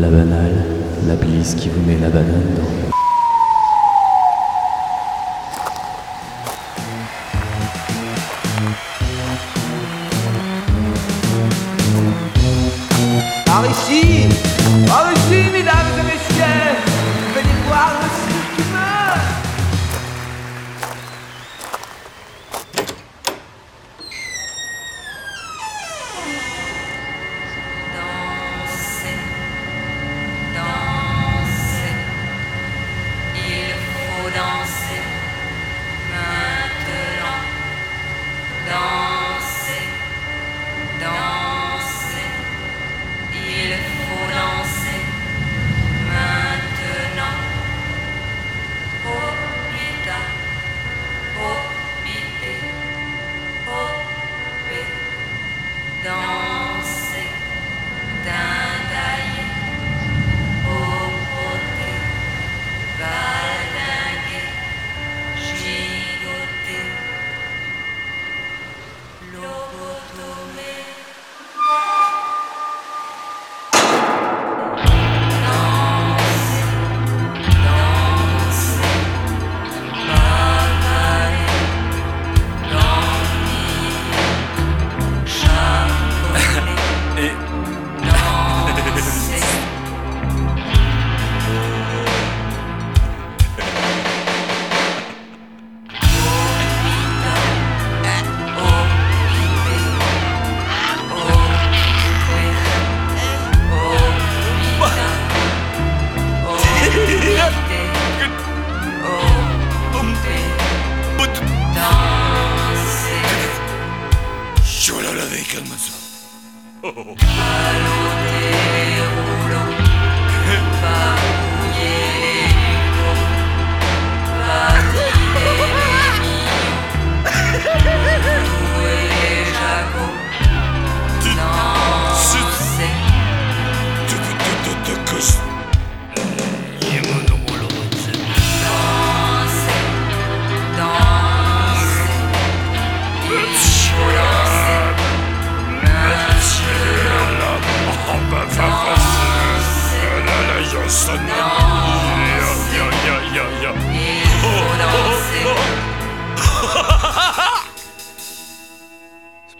La banale, la blisse qui vous met la banane dans.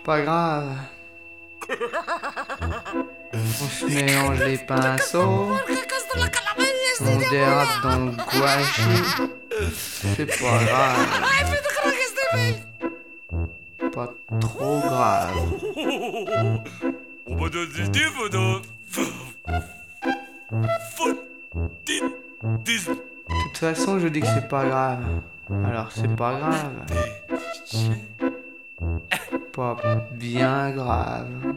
Pas grave. On se mélange les pinceaux. On dérape dans le gouache. C'est pas grave. Pas trop grave. De toute façon, je dis que c'est pas grave. Alors c'est pas grave. Pas bien grave.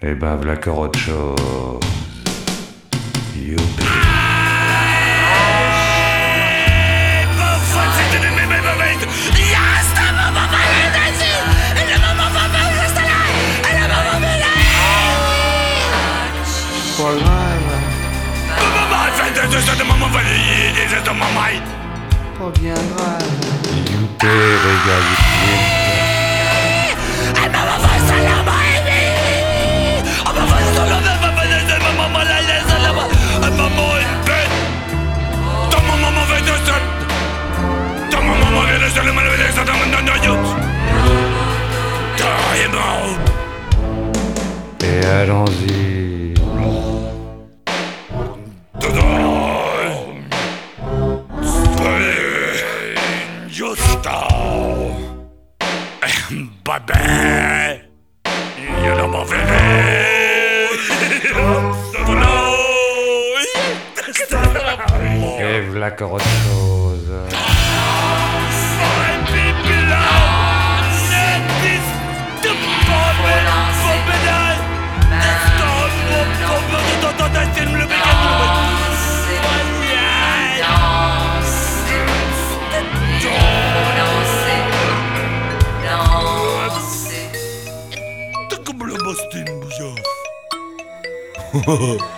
Eh ben, v'là encore autre chose. Youpi. Pas grave. Pas bien grave. Regarde, Et allons-y. Bye-bye. You're the Et v'là encore autre chose. T'as Whoa.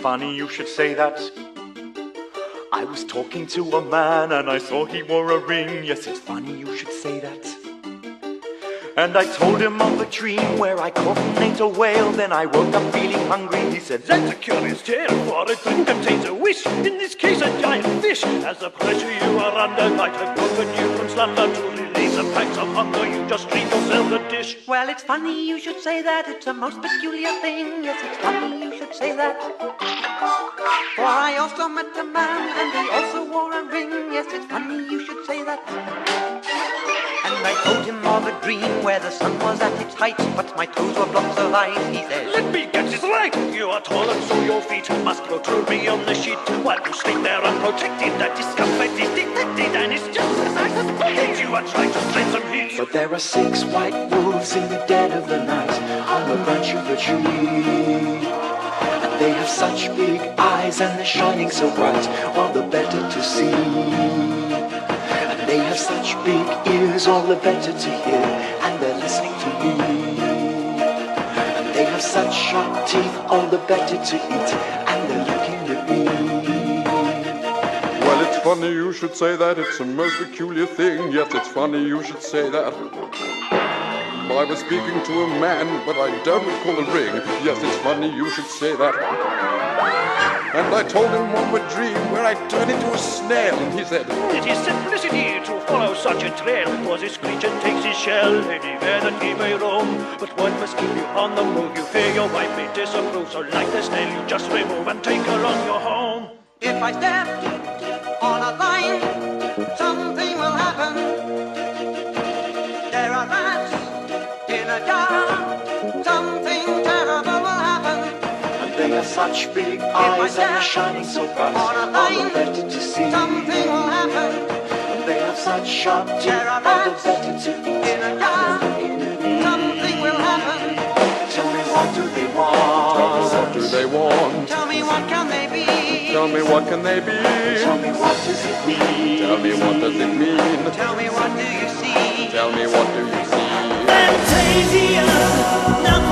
funny you should say that. I was talking to a man and I saw he wore a ring. Yes, it's funny you should say that. And I told him of a dream where I caught and ate a whale. Then I woke up feeling hungry. He said, That's a curious tale, for a dream contains a wish. In this case, a giant fish. As the pressure you are under might have broken you from slumber to relieve the pangs of hunger. You just treat yourself Well, it's funny you should say that. It's a most peculiar thing. Yes, it's funny you should say that. For I also met a man and he also wore a ring. Yes, it's funny you should say that. And I told him of a dream where the sun was at its height, but my toes were blocks of ice. He said, Let me get this right. You are tall and so your feet must protrude beyond the sheet. While you sleep there unprotected, that discomfort is detected, and it's just as I suspected. You are trying to strain some heat. But there are six white wolves in the dead of the night on the branch of a tree. And they have such big eyes and they're shining so bright, all the better to see. They have such big ears, all the better to hear, and they're listening to me. And they have such sharp teeth, all the better to eat, and they're looking at me. Well, it's funny you should say that. It's a most peculiar thing. Yes, it's funny you should say that. I was speaking to a man, but I don't recall a ring. Yes, it's funny you should say that. And I told him of a dream where I turned into a snail, and he said, It is simplicity to follow such a trail, for this creature takes his shell anywhere that he may roam. But one must keep you on the move, you fear your wife may disapprove, so like the snail you just remove and take her on your home. If I step on a line, And have such big eyes and they're shining so bright, On a all the better to see. something will happen. And they have such sharp teeth, There are all the better to eat. in a jar, something will happen. Tell me what do they want? What do they want? Tell me what can they be? Tell me what can they be? Tell me what does it mean? Tell me what does it mean? Tell me what do you see? Tell me what do you see? Fantasia, nothing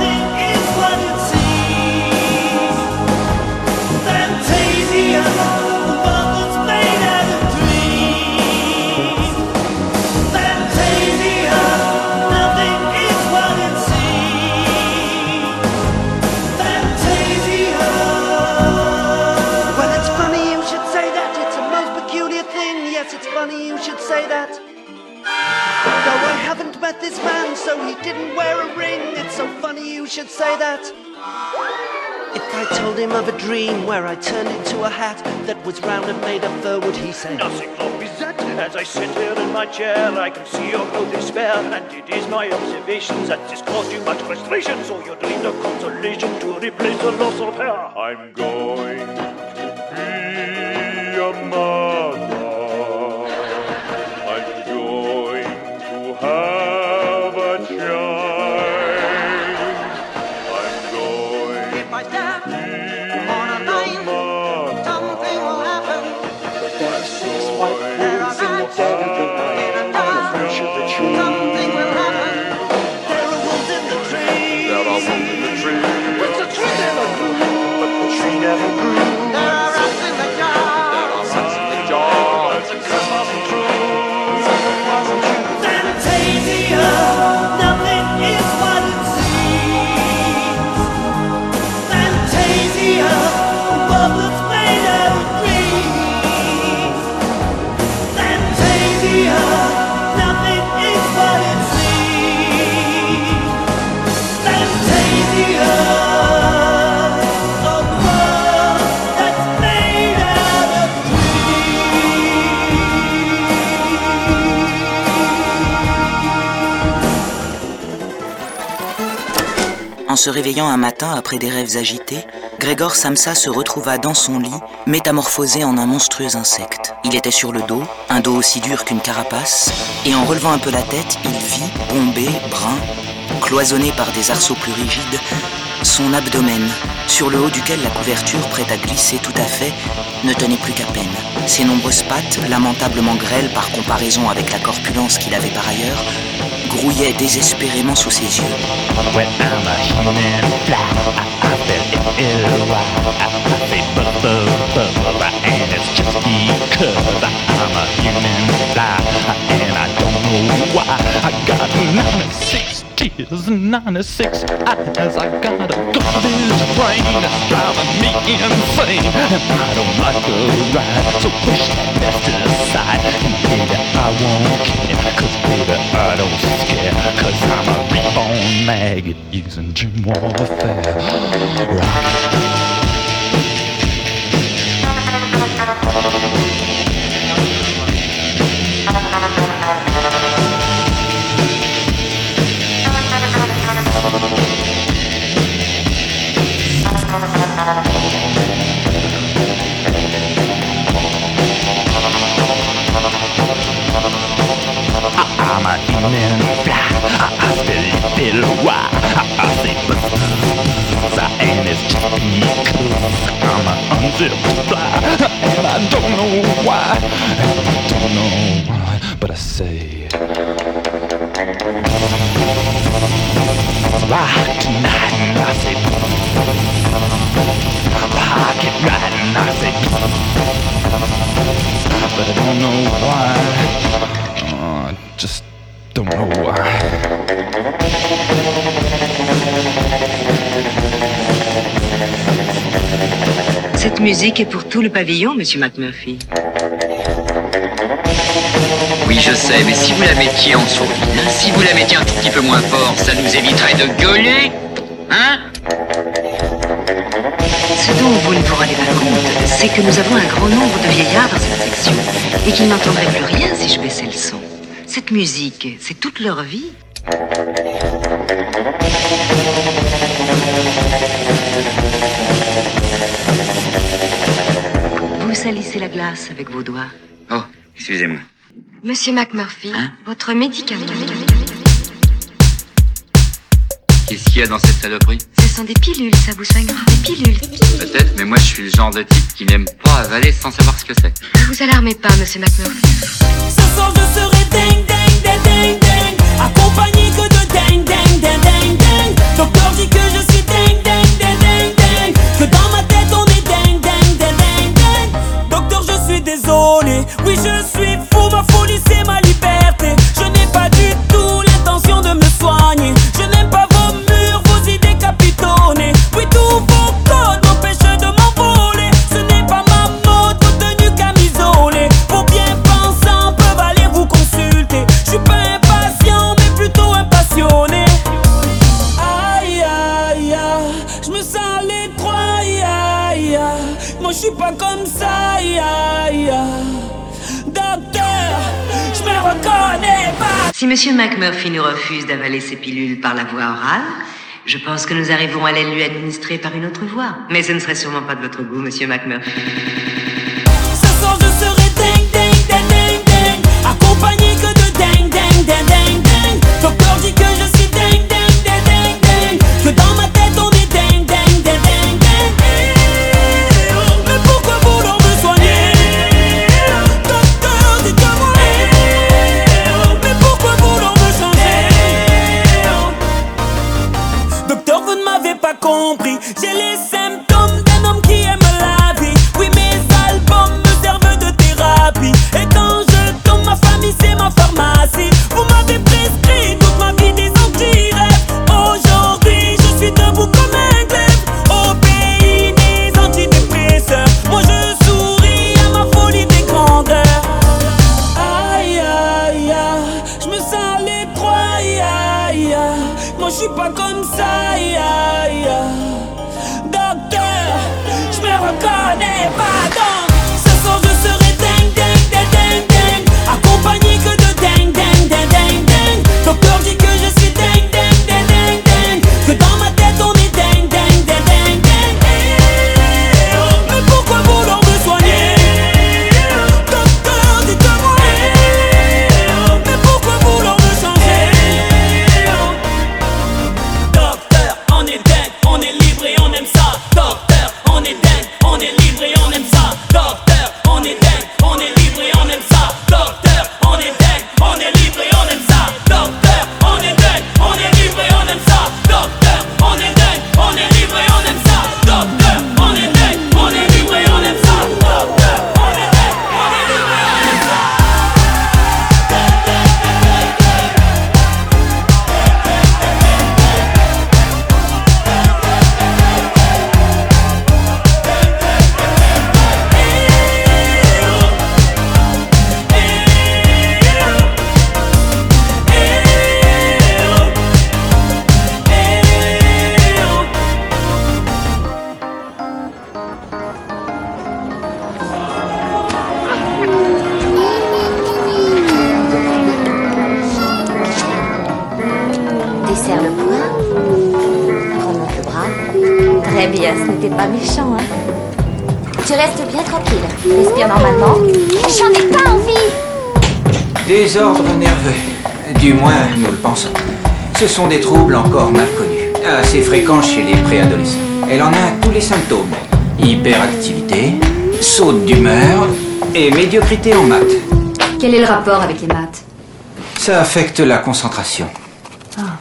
met this man, so he didn't wear a ring. It's so funny you should say that. If I told him of a dream where I turned into a hat that was round and made of fur, would he say? Nothing wrong with that. As I sit here in my chair, I can see your no despair. And it is my observations that this caused you much frustration. So you dreamed of consolation to replace the loss of hair. I'm going to be a mother. Se réveillant un matin après des rêves agités, Grégor Samsa se retrouva dans son lit, métamorphosé en un monstrueux insecte. Il était sur le dos, un dos aussi dur qu'une carapace, et en relevant un peu la tête, il vit, bombé, brun, cloisonné par des arceaux plus rigides, son abdomen, sur le haut duquel la couverture, prête à glisser tout à fait, ne tenait plus qu'à peine. Ses nombreuses pattes, lamentablement grêles par comparaison avec la corpulence qu'il avait par ailleurs, grouillaient désespérément sous ses yeux. When I'm a human fly, I, I feel ill. I, I say buzz, buzz, buzz, and it's just because I'm a human fly, and I don't know why. I got 96 tears in 96 eyes. I got a garbage brain driving me insane. And I don't like a ride, so push that mess to the side. And I won't care, cause baby, I don't scare. Cause I'm a reborn maggot using dream warfare. Rock. I'm a human fly. I and it's just because I'm a unzipped fly, and I don't know why. And I don't know why, but I say. Rock tonight, and I say. Rock it right, and I say. But I don't know why. Oh, just don't know why. Cette musique est pour tout le pavillon, monsieur McMurphy. Oui, je sais, mais si vous la mettiez en sourdine, si vous la mettiez un tout petit peu moins fort, ça nous éviterait de gueuler Hein? Ce dont vous ne vous rendez pas compte, c'est que nous avons un grand nombre de vieillards dans cette section et qu'ils n'entendraient plus rien si je baissais le son. Cette musique, c'est toute leur vie. Vous salissez la glace avec vos doigts. Oh, excusez-moi. Monsieur McMurphy, votre médicament. Qu'est-ce qu'il y a dans cette saloperie? Sont des pilules, ça vous soignera. Des pilules. Peut-être, mais moi je suis le genre de type qui n'aime pas avaler sans savoir ce que c'est. Ne vous alarmez pas, monsieur McMurphy. Ce soir je serai ding ding ding ding ding Accompagné que Si monsieur McMurphy nous refuse d'avaler ses pilules par la voie orale, je pense que nous arriverons à les lui administrer par une autre voie. Mais ce ne serait sûrement pas de votre goût, monsieur McMurphy. Compris. J'ai les symptômes sont des troubles encore mal connus, assez fréquents chez les préadolescents. Elle en a tous les symptômes. Hyperactivité, saute d'humeur et médiocrité en maths. Quel est le rapport avec les maths? Ça affecte la concentration. Ah,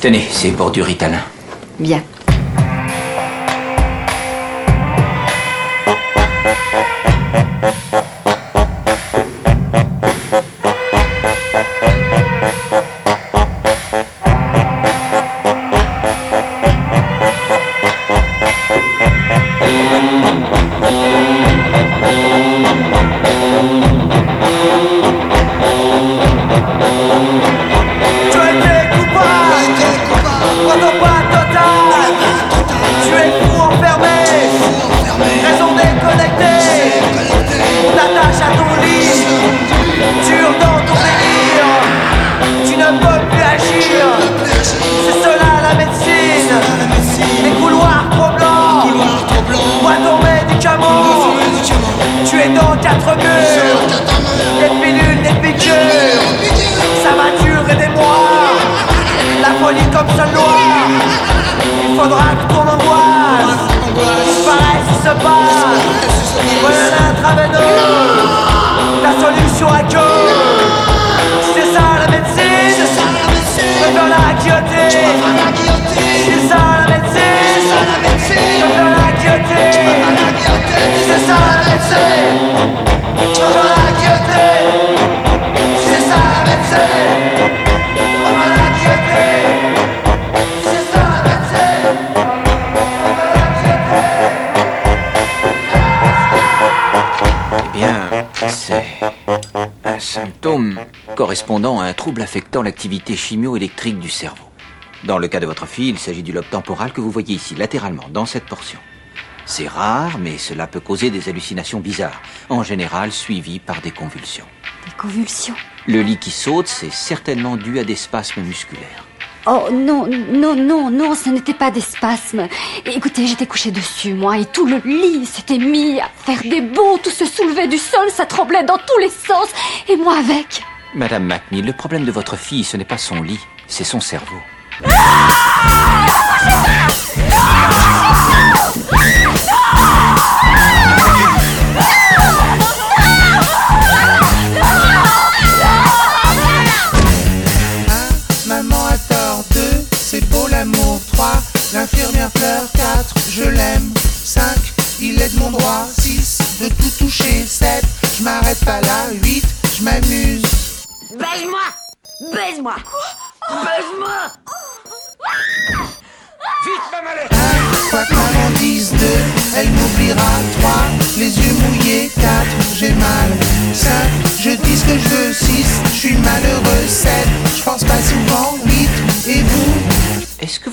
Tenez, c'est pour du ritalin. bien. Correspondant à un trouble affectant l'activité chimio-électrique du cerveau. Dans le cas de votre fille, il s'agit du lobe temporal que vous voyez ici, latéralement, dans cette portion. C'est rare, mais cela peut causer des hallucinations bizarres, en général suivies par des convulsions. Des convulsions? Le lit qui saute, c'est certainement dû à des spasmes musculaires. Oh non, non, non, non, ce n'était pas des spasmes. Écoutez, j'étais couchée dessus, moi, et tout le lit s'était mis à faire des bonds, tout se soulevait du sol, ça tremblait dans tous les sens, et moi avec. Madame McNeil, le problème de votre fille, ce n'est pas son lit, c'est son cerveau.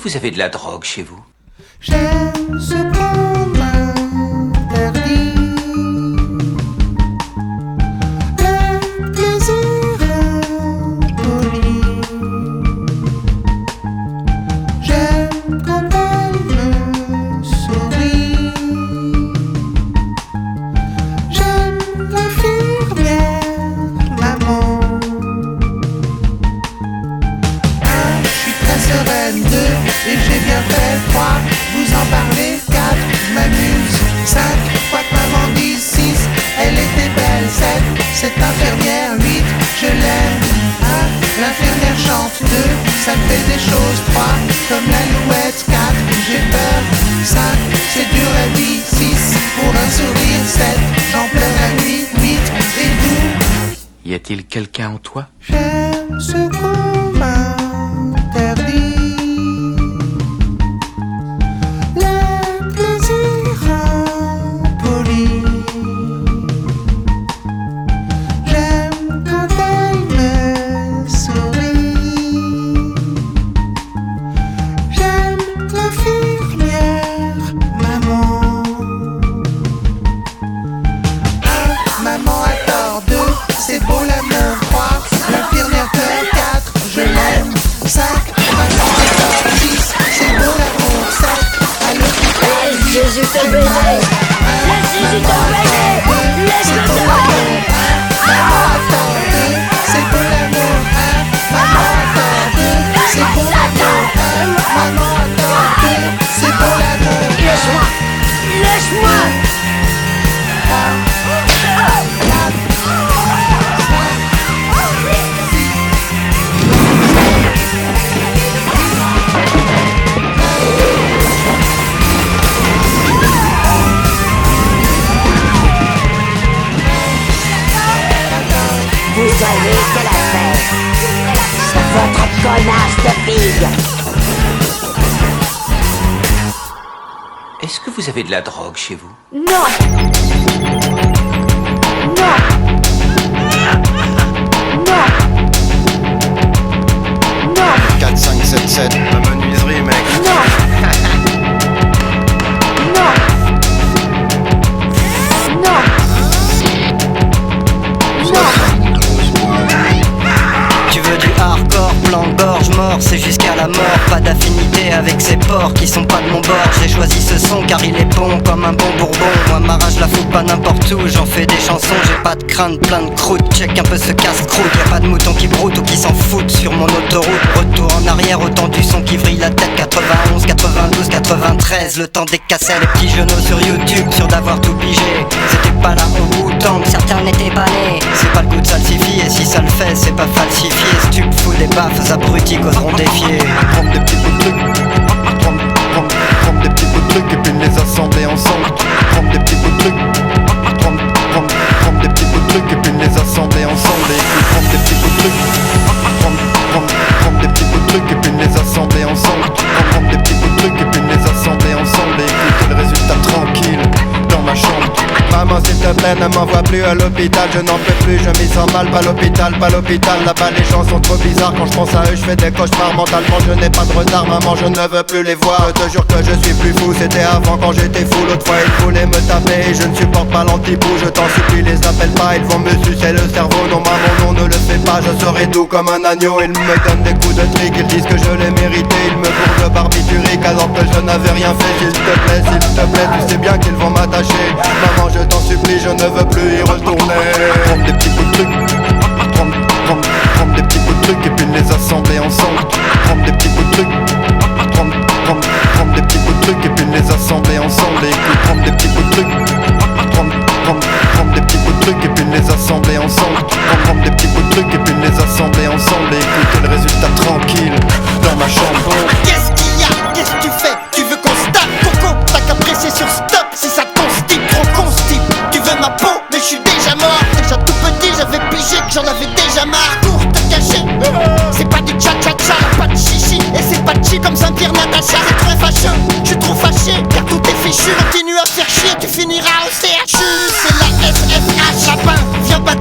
Vous avez de la drogue chez vous? Quelqu'un en toi qui sont pas de mon bord. J'ai choisi ce son car il est bon comme un bon bourbon. Moi, ma rage la fout pas n'importe où, j'en fais des chansons. J'ai pas de crainte, plein de croûte. Check un peu ce casse-croûte. Y a pas de mouton qui broute ou qui s'en foutent sur mon autoroute. Retour en arrière, autant du son qui vrille la tête. 91, 92, 93. Le temps des cassettes, les petits genoux sur YouTube, sûr d'avoir tout pigé. C'était pas là au bout certains n'étaient pas nés. C'est pas le goût de salsifier, si ça le fait, c'est pas falsifié. Si tu me fous des baffes, abrutis qu'oseront défier. Prendre des petits bouts de trucs et puis les assembler ensemble. Prendre des petits bouts de trucs. Prendre, des petits bouts de trucs et puis les assembler ensemble. Et puis prendre des petits bouts de trucs. Prendre, des petits bouts de trucs et puis les assembler ensemble. Prendre, des petits bouts de trucs et puis les assembler ensemble. Et écouter le résultat tranquille Maman s'il te plaît ne m'envoie plus à l'hôpital. Je n'en peux plus, je m'y sens mal, pas l'hôpital, pas l'hôpital. Là-bas les gens sont trop bizarres, quand je pense à eux je fais des cauchemars Mentalement. Je n'ai pas de retard, maman je ne veux plus les voir. Je te jure que je suis plus fou, c'était avant quand j'étais fou. L'autre fois ils voulaient me taper et je ne supporte pas l'antipou Je t'en supplie les appelle pas, ils vont me sucer le cerveau. Non maman non ne le fais pas, je serai doux comme un agneau. Ils me donnent des coups de trick, ils disent que je l'ai mérité. Ils me bourrent de barbiturique. Alors que je n'avais rien fait. S'il te plaît, s'il te plaît, tu sais bien qu'ils vont m'attacher Maman je t'en supplie, je ne veux plus y retourner. Prendre des petits bouts de trucs Prendre, prendre, prendre des petits bouts de trucs et puis les assembler ensemble Prendre des petits bouts de trucs Prendre, prendre, prendre des petits bouts de trucs et puis les assembler ensemble Et puis prendre des petits bouts de trucs Prendre, prendre, des petits bouts de trucs et puis les assembler ensemble Prendre, prendre des petits bouts de trucs et puis les assembler ensemble Et écouter le résultat tranquille dans ma chambre j'en avais déjà marre. Pour te cacher, c'est pas du cha-cha-cha Pas de chichi, et c'est pas chi comme Saint-Pierre Natacha. C'est très fâcheux, je suis trop fâché. Car tout est fichu, continue à faire chier. Tu finiras au CHU, c'est la SFH Lapin, viens pas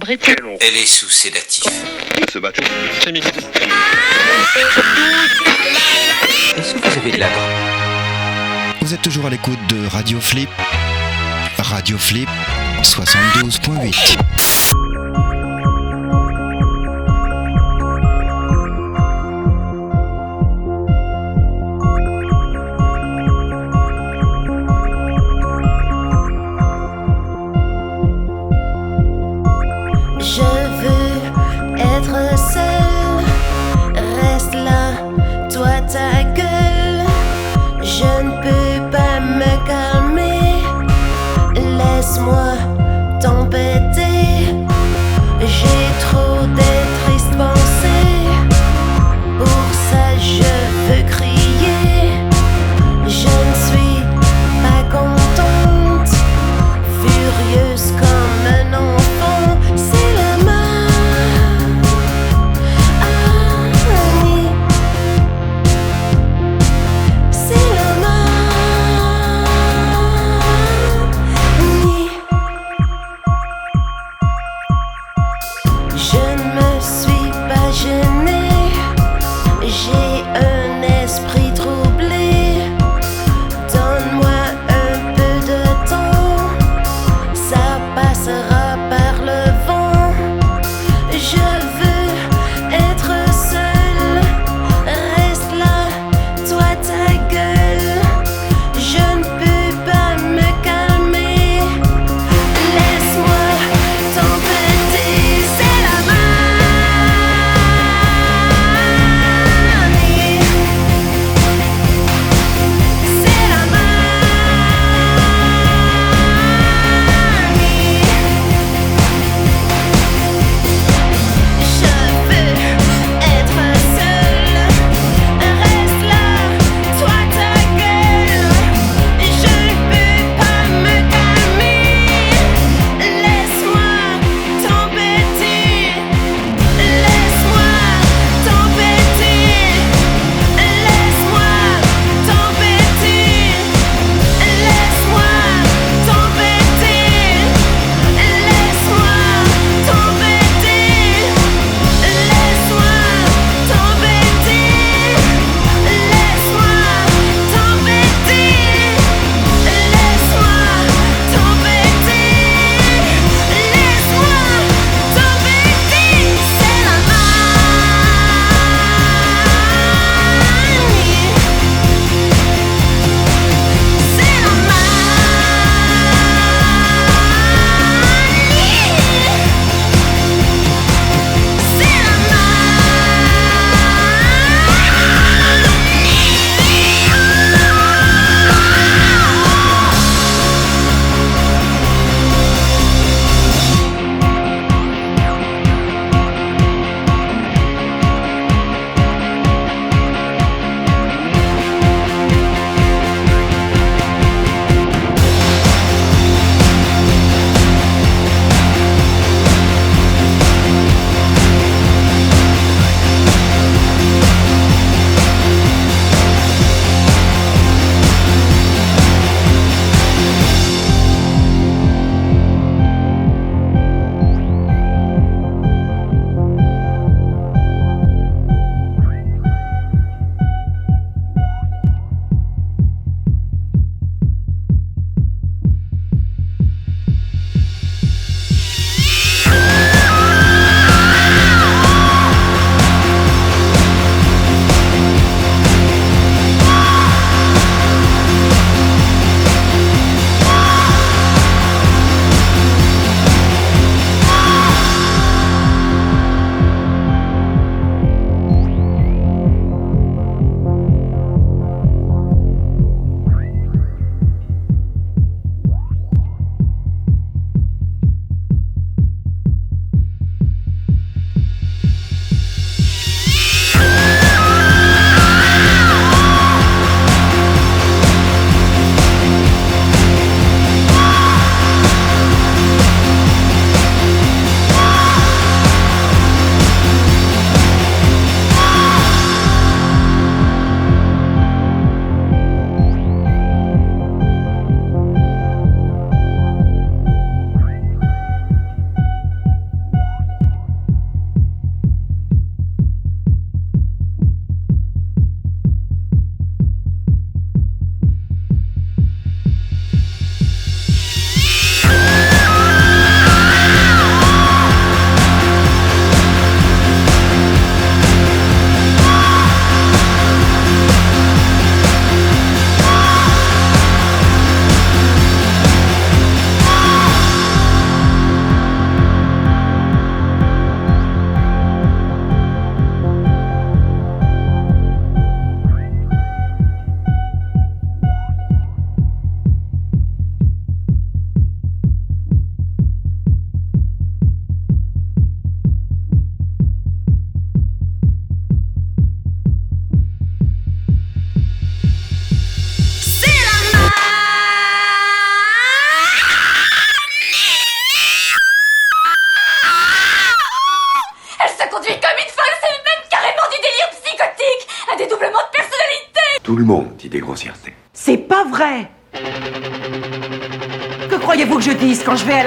Breton. Elle est sous sédatif. Ce bateau, c'est Est-ce que vous avez de la Vous êtes toujours à l'écoute de Radio Flip. Radio Flip 72.8.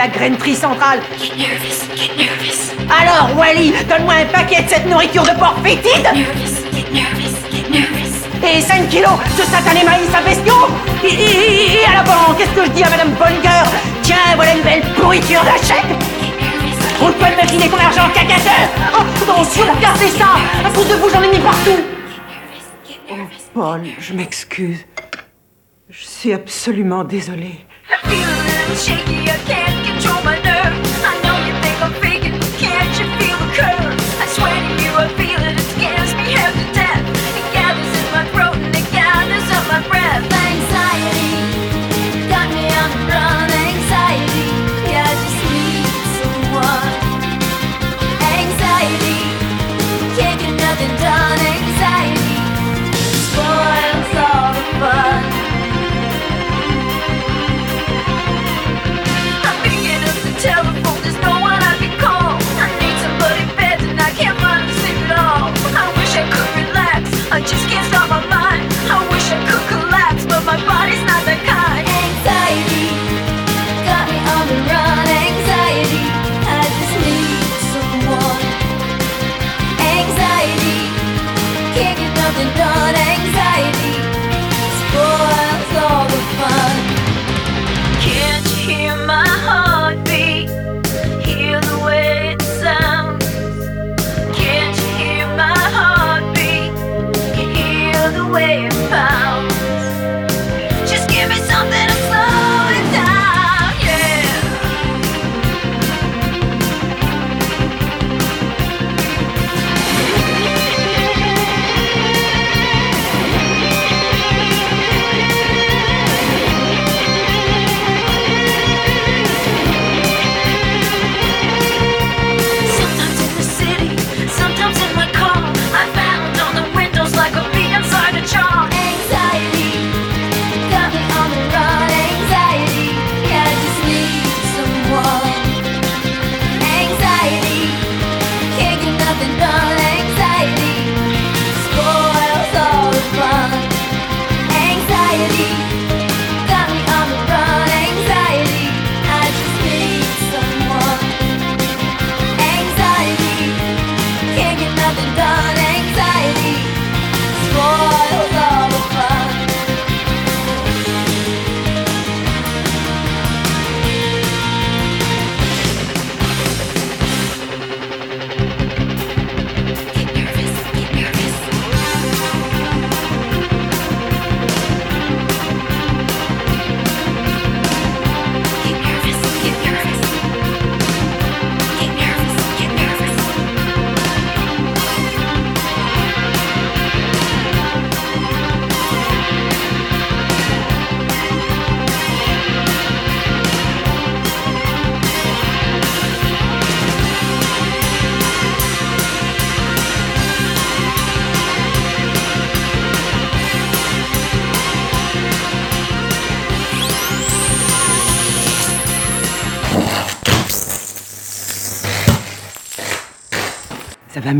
la grainerie centrale. Alors, Wally, donne-moi un paquet de cette nourriture de porc fétide. Et 5 kilos de satané maïs à bestiaux et, et- et à la banque, qu'est-ce que je dis à Madame Bonnegueur? Tiens, voilà une belle pourriture d'achète. Trouve-toi de maquiner ton argent, cacasseur Oh, attention, regardez ça? À cause de vous, j'en ai mis partout. Oh, Paul, je m'excuse. Je suis absolument désolée. Shaky,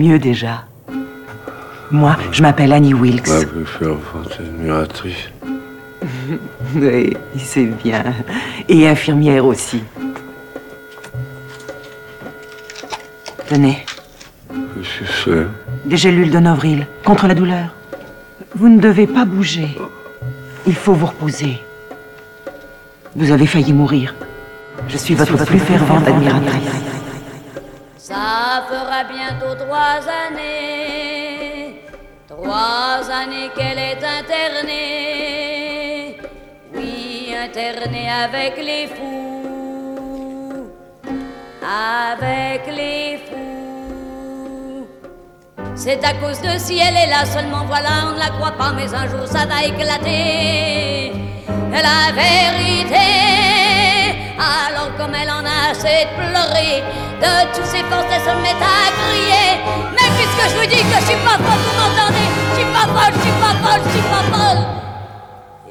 mieux déjà. Moi, je m'appelle Annie Wilkes. Ma plus fervente admiratrice. Oui, c'est bien. Et infirmière aussi. Tenez, Qu'est-ce que c'est? Des gélules de Novril contre la douleur. Vous ne devez pas bouger. Il faut vous reposer. Vous avez failli mourir. Je suis votre plus fervente admiratrice. Fera bientôt trois années, trois années qu'elle est internée. Oui, internée avec les fous, avec les fous. C'est à cause de si elle est là seulement, voilà, on ne la croit pas, mais un jour ça va éclater. La vérité, alors comme elle en a assez de pleurer, de tous ses forces elle se met à crier. Mais puisque je vous dis que je suis pas folle, vous m'entendez? Je suis pas folle, je suis pas folle, je suis pas folle.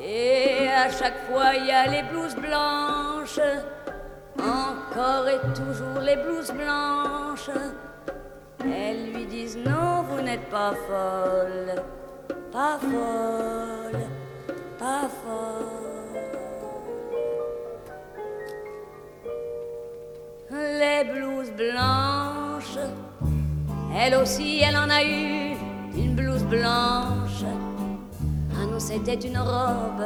Et à chaque fois il y a les blouses blanches, encore et toujours les blouses blanches. Elles lui disent non, vous n'êtes pas folle. pas folle, pas folle. Les blouses blanches, elle aussi, elle en a eu une blouse blanche. Ah non, c'était une robe,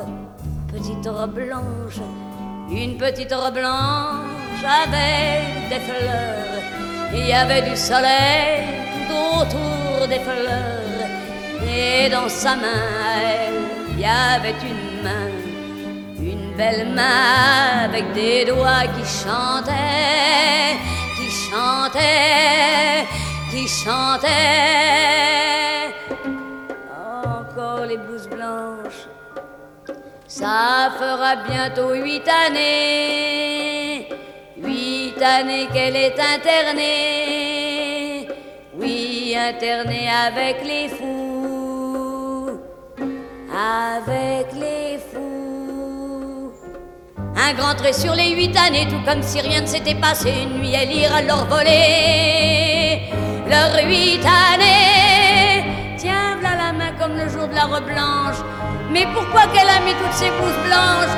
petite robe blanche, une petite robe blanche avec des fleurs. Il y avait du soleil autour des fleurs. Et dans sa main, elle, il y avait une main, une belle main avec des doigts qui chantaient, qui chantaient, qui chantaient. Encore les blouses blanches, ça fera bientôt huit années, huit années qu'elle est internée, oui, internée avec les fous, avec les. Un grand trait sur les huit années, tout comme si rien ne s'était passé une nuit lire à leur voler. Leurs huit années, tiens, voilà la main comme le jour de la robe blanche. Mais pourquoi qu'elle a mis toutes ces blouses blanches?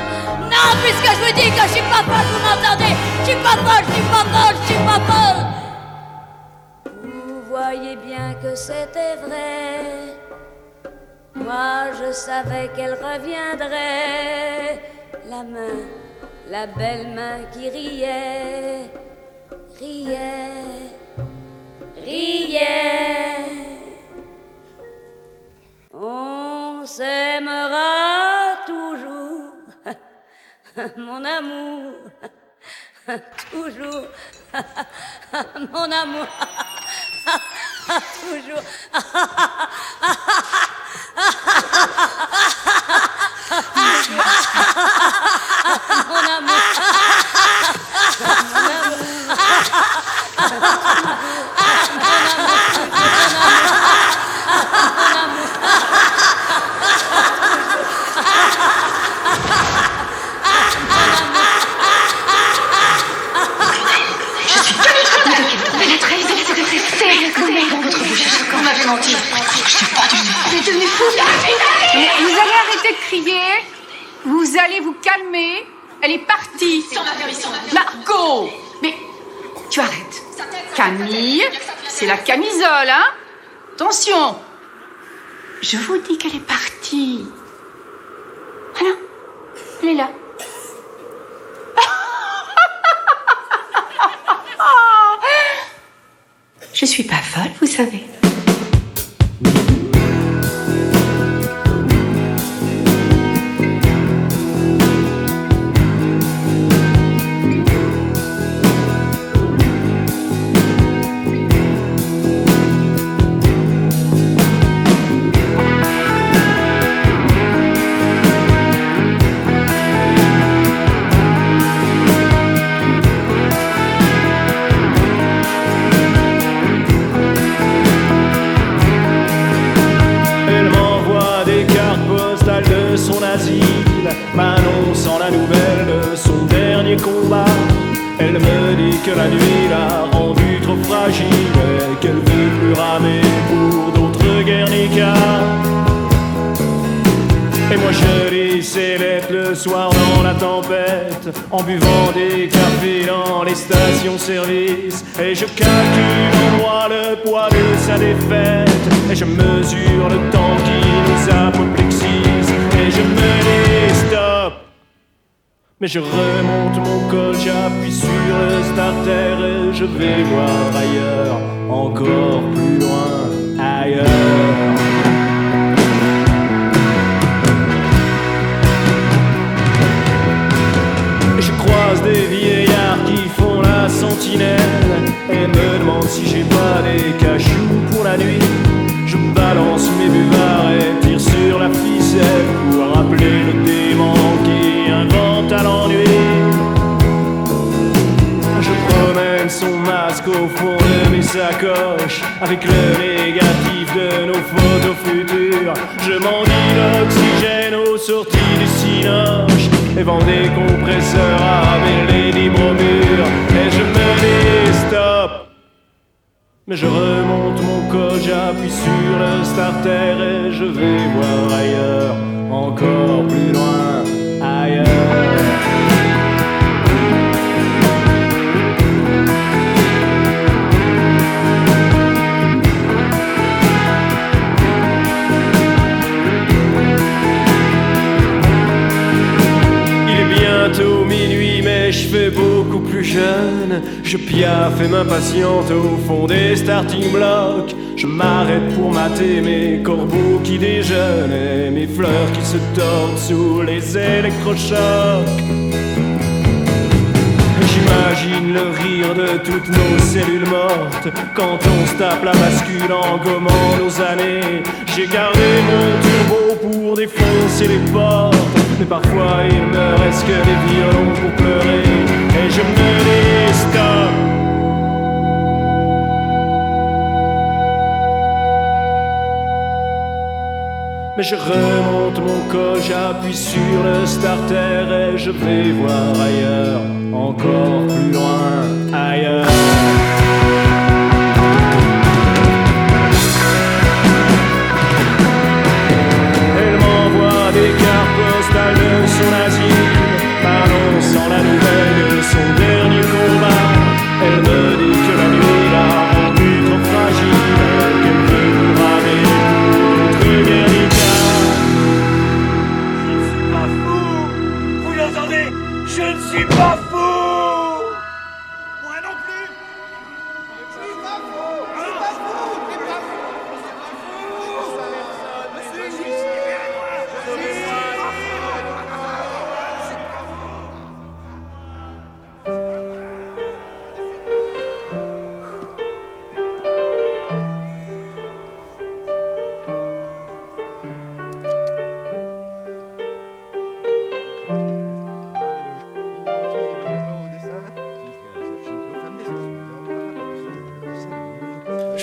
Non, puisque je vous dis que je suis pas folle, vous m'entendez? Je suis pas folle, je suis pas folle, je suis pas folle Vous voyez bien que c'était vrai. Moi, je savais qu'elle reviendrait. La main, la belle main qui riait, riait, riait. On s'aimera toujours, mon amour, toujours, mon amour, toujours. Mais vous allez arrêter de crier. Vous allez vous calmer. Elle est partie. Margot Mais tu arrêtes. Camille, c'est la camisole, hein Attention. Je vous dis qu'elle est partie. Voilà. Elle est là. Je suis pas folle, vous savez. En buvant des cafés dans les stations-service Et je calcule moi le poids de sa défaite. Et je mesure le temps qui nous apoplexise Et je me dis stop. Mais je remonte mon col, j'appuie sur le starter et je vais voir ailleurs, encore plus loin, ailleurs. Mais je remonte mon col, j'appuie sur le starter et je vais voir ailleurs, encore plus loin, Je piaffe et m'impatiente au fond des starting blocks. Je m'arrête pour mater mes corbeaux qui déjeunent mes fleurs qui se tordent sous les électrochocs. J'imagine le rire de toutes nos cellules mortes quand on se tape la bascule en gommant nos années. J'ai gardé mon turbo pour défoncer les portes, mais parfois il me reste que des violons pour pleurer et je me. Mais je remonte mon col, j'appuie sur le starter et je vais voir ailleurs, encore plus loin, ailleurs. M'annonçant la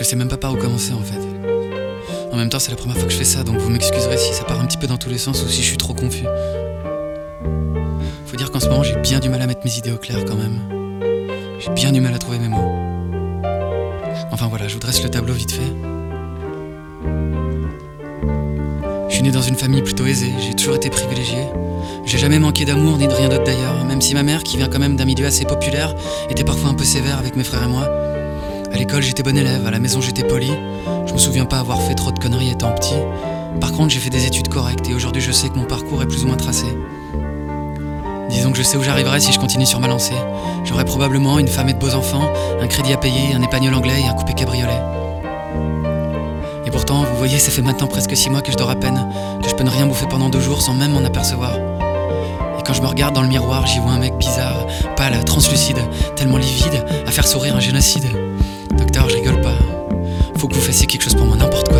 sais même pas par où commencer en fait. En même temps, c'est la première fois que je fais ça, donc vous m'excuserez si ça part un petit peu dans tous les sens ou si je suis trop confus. Faut dire qu'en ce moment, j'ai bien du mal à mettre mes idées au clair quand même. J'ai bien du mal à trouver mes mots. Enfin voilà, je vous dresse le tableau vite fait. Je suis né dans une famille plutôt aisée, j'ai toujours été privilégié. J'ai jamais manqué d'amour ni de rien d'autre d'ailleurs, même si ma mère, qui vient quand même d'un milieu assez populaire, était parfois un peu sévère avec mes frères et moi. À l'école, j'étais bon élève, à la maison, j'étais poli. Je me souviens pas avoir fait trop de conneries étant petit. Par contre, j'ai fait des études correctes et aujourd'hui, je sais que mon parcours est plus ou moins tracé. Disons que je sais où j'arriverai si je continue sur ma lancée. J'aurai probablement une femme et de beaux enfants, un crédit à payer, un épagnol anglais et un coupé cabriolet. Et pourtant, vous voyez, ça fait maintenant presque six mois que je dors à peine, que je peux ne rien bouffer pendant deux jours sans même m'en apercevoir. Et quand je me regarde dans le miroir, j'y vois un mec bizarre, pâle, translucide, tellement livide, à faire sourire un génocide. Je rigole pas. Faut que vous fassiez quelque chose pour moi, n'importe quoi.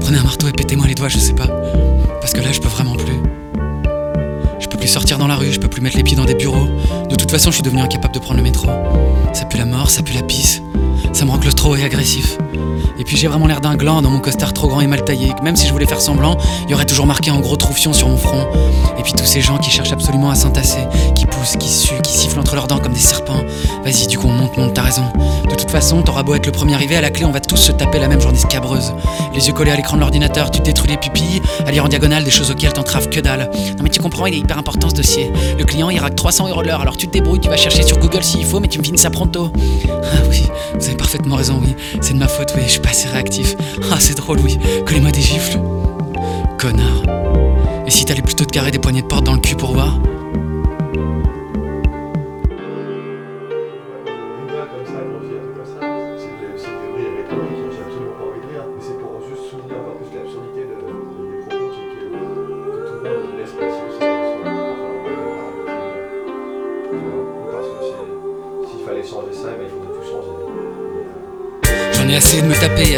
Prenez un marteau et pétez-moi les doigts, je sais pas. Parce que là, je peux vraiment plus. Je peux plus sortir dans la rue, je peux plus mettre les pieds dans des bureaux. De toute façon, je suis devenu incapable de prendre le métro. Ça pue la mort, ça pue la pisse. Ça me rend claustro et agressif. Et puis j'ai vraiment l'air d'un gland dans mon costard trop grand et mal taillé, même si je voulais faire semblant, il y aurait toujours marqué en gros troufion sur mon front. Et puis tous ces gens qui cherchent absolument à s'entasser, qui qui suent, qui sifflent entre leurs dents comme des serpents. Vas-y, du coup on monte, monte, t'as raison. De toute façon, t'auras beau être le premier arrivé, à la clé on va tous se taper la même journée scabreuse. Les yeux collés à l'écran de l'ordinateur, tu détruis les pupilles, à lire en diagonale des choses auxquelles t'entraves que dalle. Non mais tu comprends, il est hyper important ce dossier. Le client il raque 300 euros l'heure, alors tu te débrouilles, tu vas chercher sur Google s'il faut, mais tu me finis ça pronto. Ah oui, vous avez parfaitement raison, oui. C'est de ma faute, oui, je suis pas assez réactif. Ah, c'est drôle, oui. Collez-moi des gifles. Connard. Et si t'allais plutôt te carrer des poignées de porte dans le cul pour voir?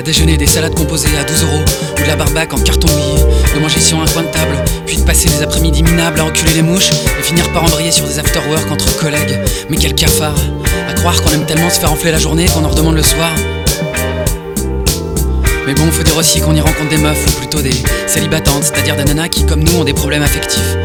Déjeuner des salades composées à 12 euros ou de la barbaque en carton mouillé, de manger sur un coin de table, puis de passer des après-midi minables à enculer les mouches et finir par embrayer sur des after-work entre collègues. Mais quel cafard À croire qu'on aime tellement se faire enfler la journée qu'on en redemande le soir. Mais bon, faut dire aussi qu'on y rencontre des meufs, ou plutôt des célibatantes, c'est-à-dire des nanas qui, comme nous, ont des problèmes affectifs.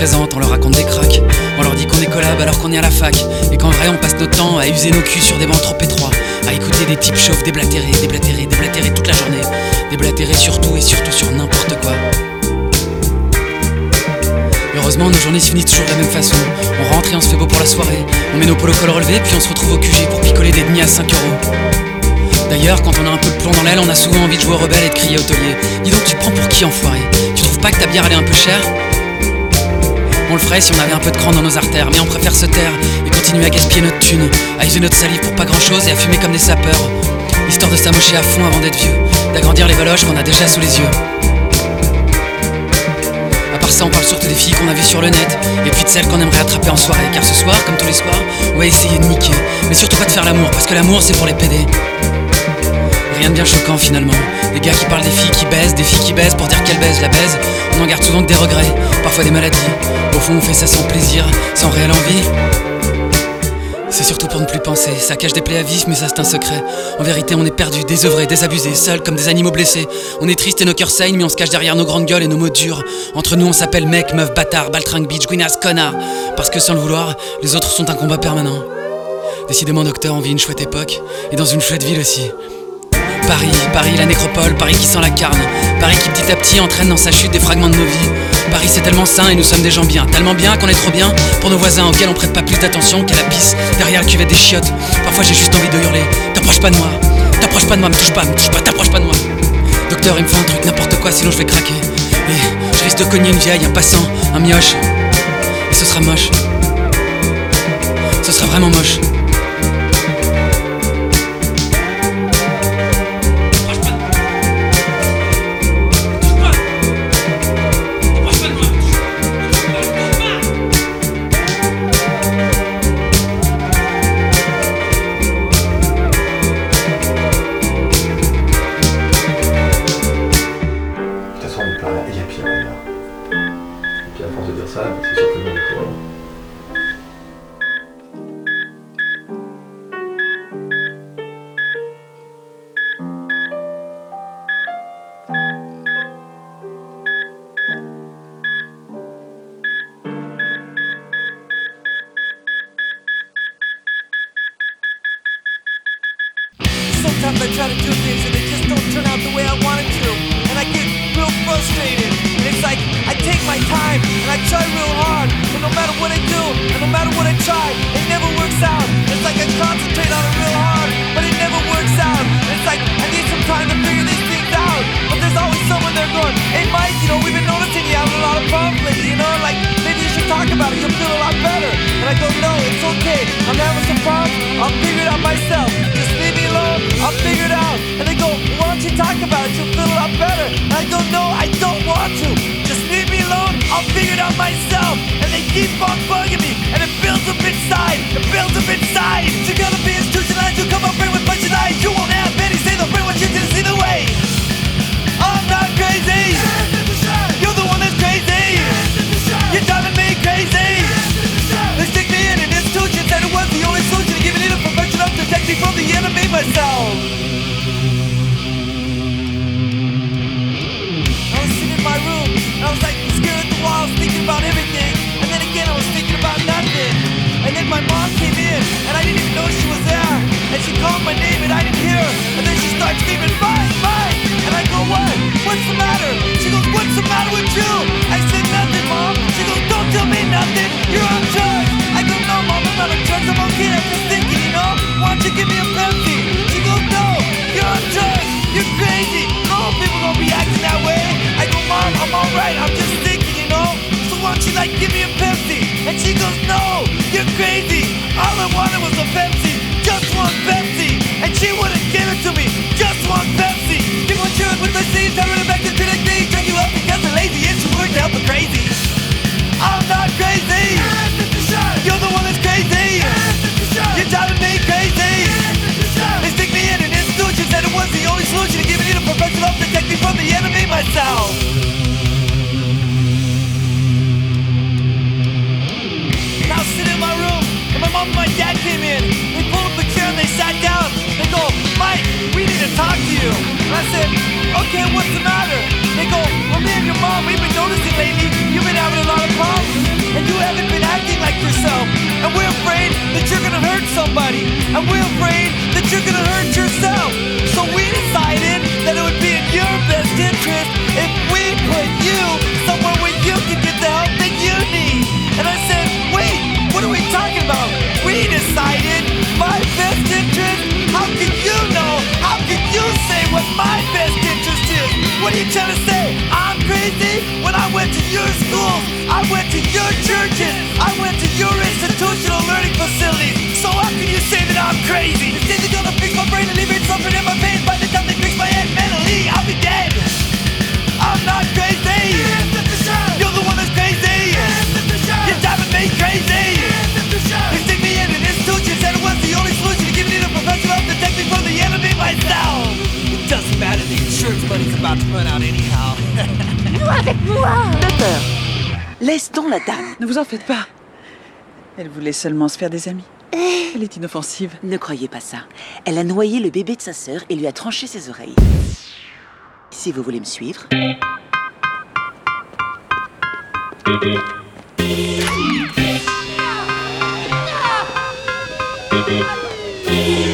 On leur raconte des cracks. On leur dit qu'on est collab alors qu'on est à la fac. Et qu'en vrai, on passe notre temps à user nos culs sur des bancs trop étroits. À écouter des types chauves déblatérés, déblatérés, déblatérés toute la journée. Déblatérés sur tout et surtout sur n'importe quoi. Heureusement, nos journées se finissent toujours de la même façon. On rentre et on se fait beau pour la soirée. On met nos polos relevés, puis on se retrouve au QG pour picoler des demi à 5 euros. D'ailleurs, quand on a un peu de plomb dans l'aile, on a souvent envie de jouer au rebelle et de crier au taulier. Dis donc, tu prends pour qui, enfoiré? Tu trouves pas que ta bière elle est un peu chère? On le ferait si on avait un peu de cran dans nos artères, mais on préfère se taire et continuer à gaspiller notre thune, à user notre salive pour pas grand chose et à fumer comme des sapeurs. Histoire de s'amocher à fond avant d'être vieux, d'agrandir les valoches qu'on a déjà sous les yeux. À part ça, on parle surtout des filles qu'on a vues sur le net, et puis de celles qu'on aimerait attraper en soirée, car ce soir, comme tous les soirs, on va essayer de niquer, mais surtout pas de faire l'amour, parce que l'amour c'est pour les PD. Rien de bien choquant finalement. Des gars qui parlent des filles qui baisent, des filles qui baisent pour dire qu'elles baisent, la baise. On en garde souvent que des regrets, parfois des maladies. Au fond, on fait ça sans plaisir, sans réelle envie. C'est surtout pour ne plus penser. Ça cache des plaies à vif, mais ça c'est un secret. En vérité, on est perdu, désœuvré, désabusé, seuls comme des animaux blessés. On est triste et nos cœurs saignent, mais on se cache derrière nos grandes gueules et nos mots durs. Entre nous, on s'appelle mec, meuf, bâtard, baltringue, bitch, guinas, connard. Parce que sans le vouloir, les autres sont un combat permanent. Décidément, docteur, on vit une chouette époque, et dans une chouette ville aussi. Paris, Paris, la nécropole, Paris qui sent la carne. Paris qui petit à petit entraîne dans sa chute des fragments de nos vies. Paris c'est tellement sain et nous sommes des gens bien, tellement bien qu'on est trop bien pour nos voisins auxquels on prête pas plus d'attention qu'à la pisse derrière la cuvette des chiottes. Parfois j'ai juste envie de hurler. T'approches pas de moi, t'approches pas de moi, me touche pas, me touche pas, t'approches pas de moi. Docteur, il me faut un truc, n'importe quoi, sinon je vais craquer. Et je risque de cogner une vieille, un passant, un mioche. Et ce sera moche. Ce sera vraiment moche. I try to do things and they just don't turn out the way I want it to. And I get real frustrated. And it's like I take my time and I try real hard. But no matter what I do and no matter what I try, it never works out. It's like I concentrate on it real hard, but it never works out. It's like I need some time to figure these things out. But there's always someone there going, Hey Mike, you know, we've been noticing you having a lot of problems you know, like maybe you should talk about it, you'll feel a lot better. And I go, No, it's okay. I'm having some problems. I'll figure it out myself. Just I'll figure it out. And they go, Why don't you talk about it? You'll feel a lot better. And I go, No, I don't want to. Just leave me alone. I'll figure it out myself. And they keep on bugging me. And it builds up inside. It builds up inside. You gotta be institutionalized. You come up here with me from the enemy myself. I was sitting in my room and I was like staring at the walls thinking about everything. And then again I was thinking about nothing. And then my mom came in and I didn't even know she was there. And she called my name and I didn't hear her. And then she starts screaming, Mike, Mike! And I go, what? What's the matter? She goes, what's the matter with you? I said, nothing, mom. She goes, don't tell me nothing. You're on drugs. I go, no, mom, I'm not on drugs. I'm okay. I'm just thinking, don't you give me a? She goes, no, you're crazy. People be acting that way. I go, mom, I'm alright. I'm just thinking, you know? So why don't you like give me a Pepsi? And she goes, no, you're crazy. All I wanted was a Pepsi. Just one Pepsi. And she wouldn't give it to me. Just one Pepsi. With back to critic me. Drag you up because lazy. Crazy. I was sitting in my room, and my mom and my dad came in. They pulled up a chair and they sat down. They go, Mike, we need to talk to you. And I said, okay, what's the matter? They go, well, me and your mom, we've been noticing lately you've been having a lot of problems. And you haven't been acting like yourself. And we're afraid that you're gonna hurt somebody. And we're afraid that you're gonna hurt yourself. So we decided that it would be in your best interest if we put you somewhere where you can get the help that you need. And I said, vous en faites pas. Elle voulait seulement se faire des amis. Elle est inoffensive. Ne croyez pas ça. Elle a noyé le bébé de sa sœur et lui a tranché ses oreilles. Si vous voulez me suivre.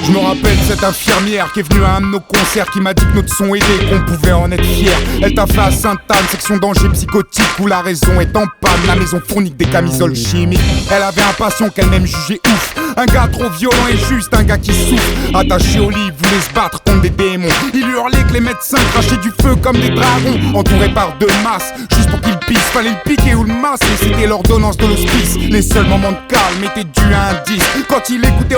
Je me rappelle cette infirmière qui est venue à un de nos concerts qui m'a dit que notre son aidait, qu'on pouvait en être fier. Elle t'a fait à Sainte-Anne, section danger psychotique où la raison est en panne. La maison fournit des camisoles chimiques. Elle avait un patient qu'elle-même jugeait ouf. Un gars trop violent et juste, un gars qui souffre. Attaché au lit, voulait se battre contre des démons. Il hurlait que les médecins crachaient du feu comme des dragons. Entouré par deux masses, juste pour qu'il pisse. Fallait le piquer ou le masser, c'était l'ordonnance de l'hospice. Les seuls moments de calme étaient dus à un disque. Quand il écoutait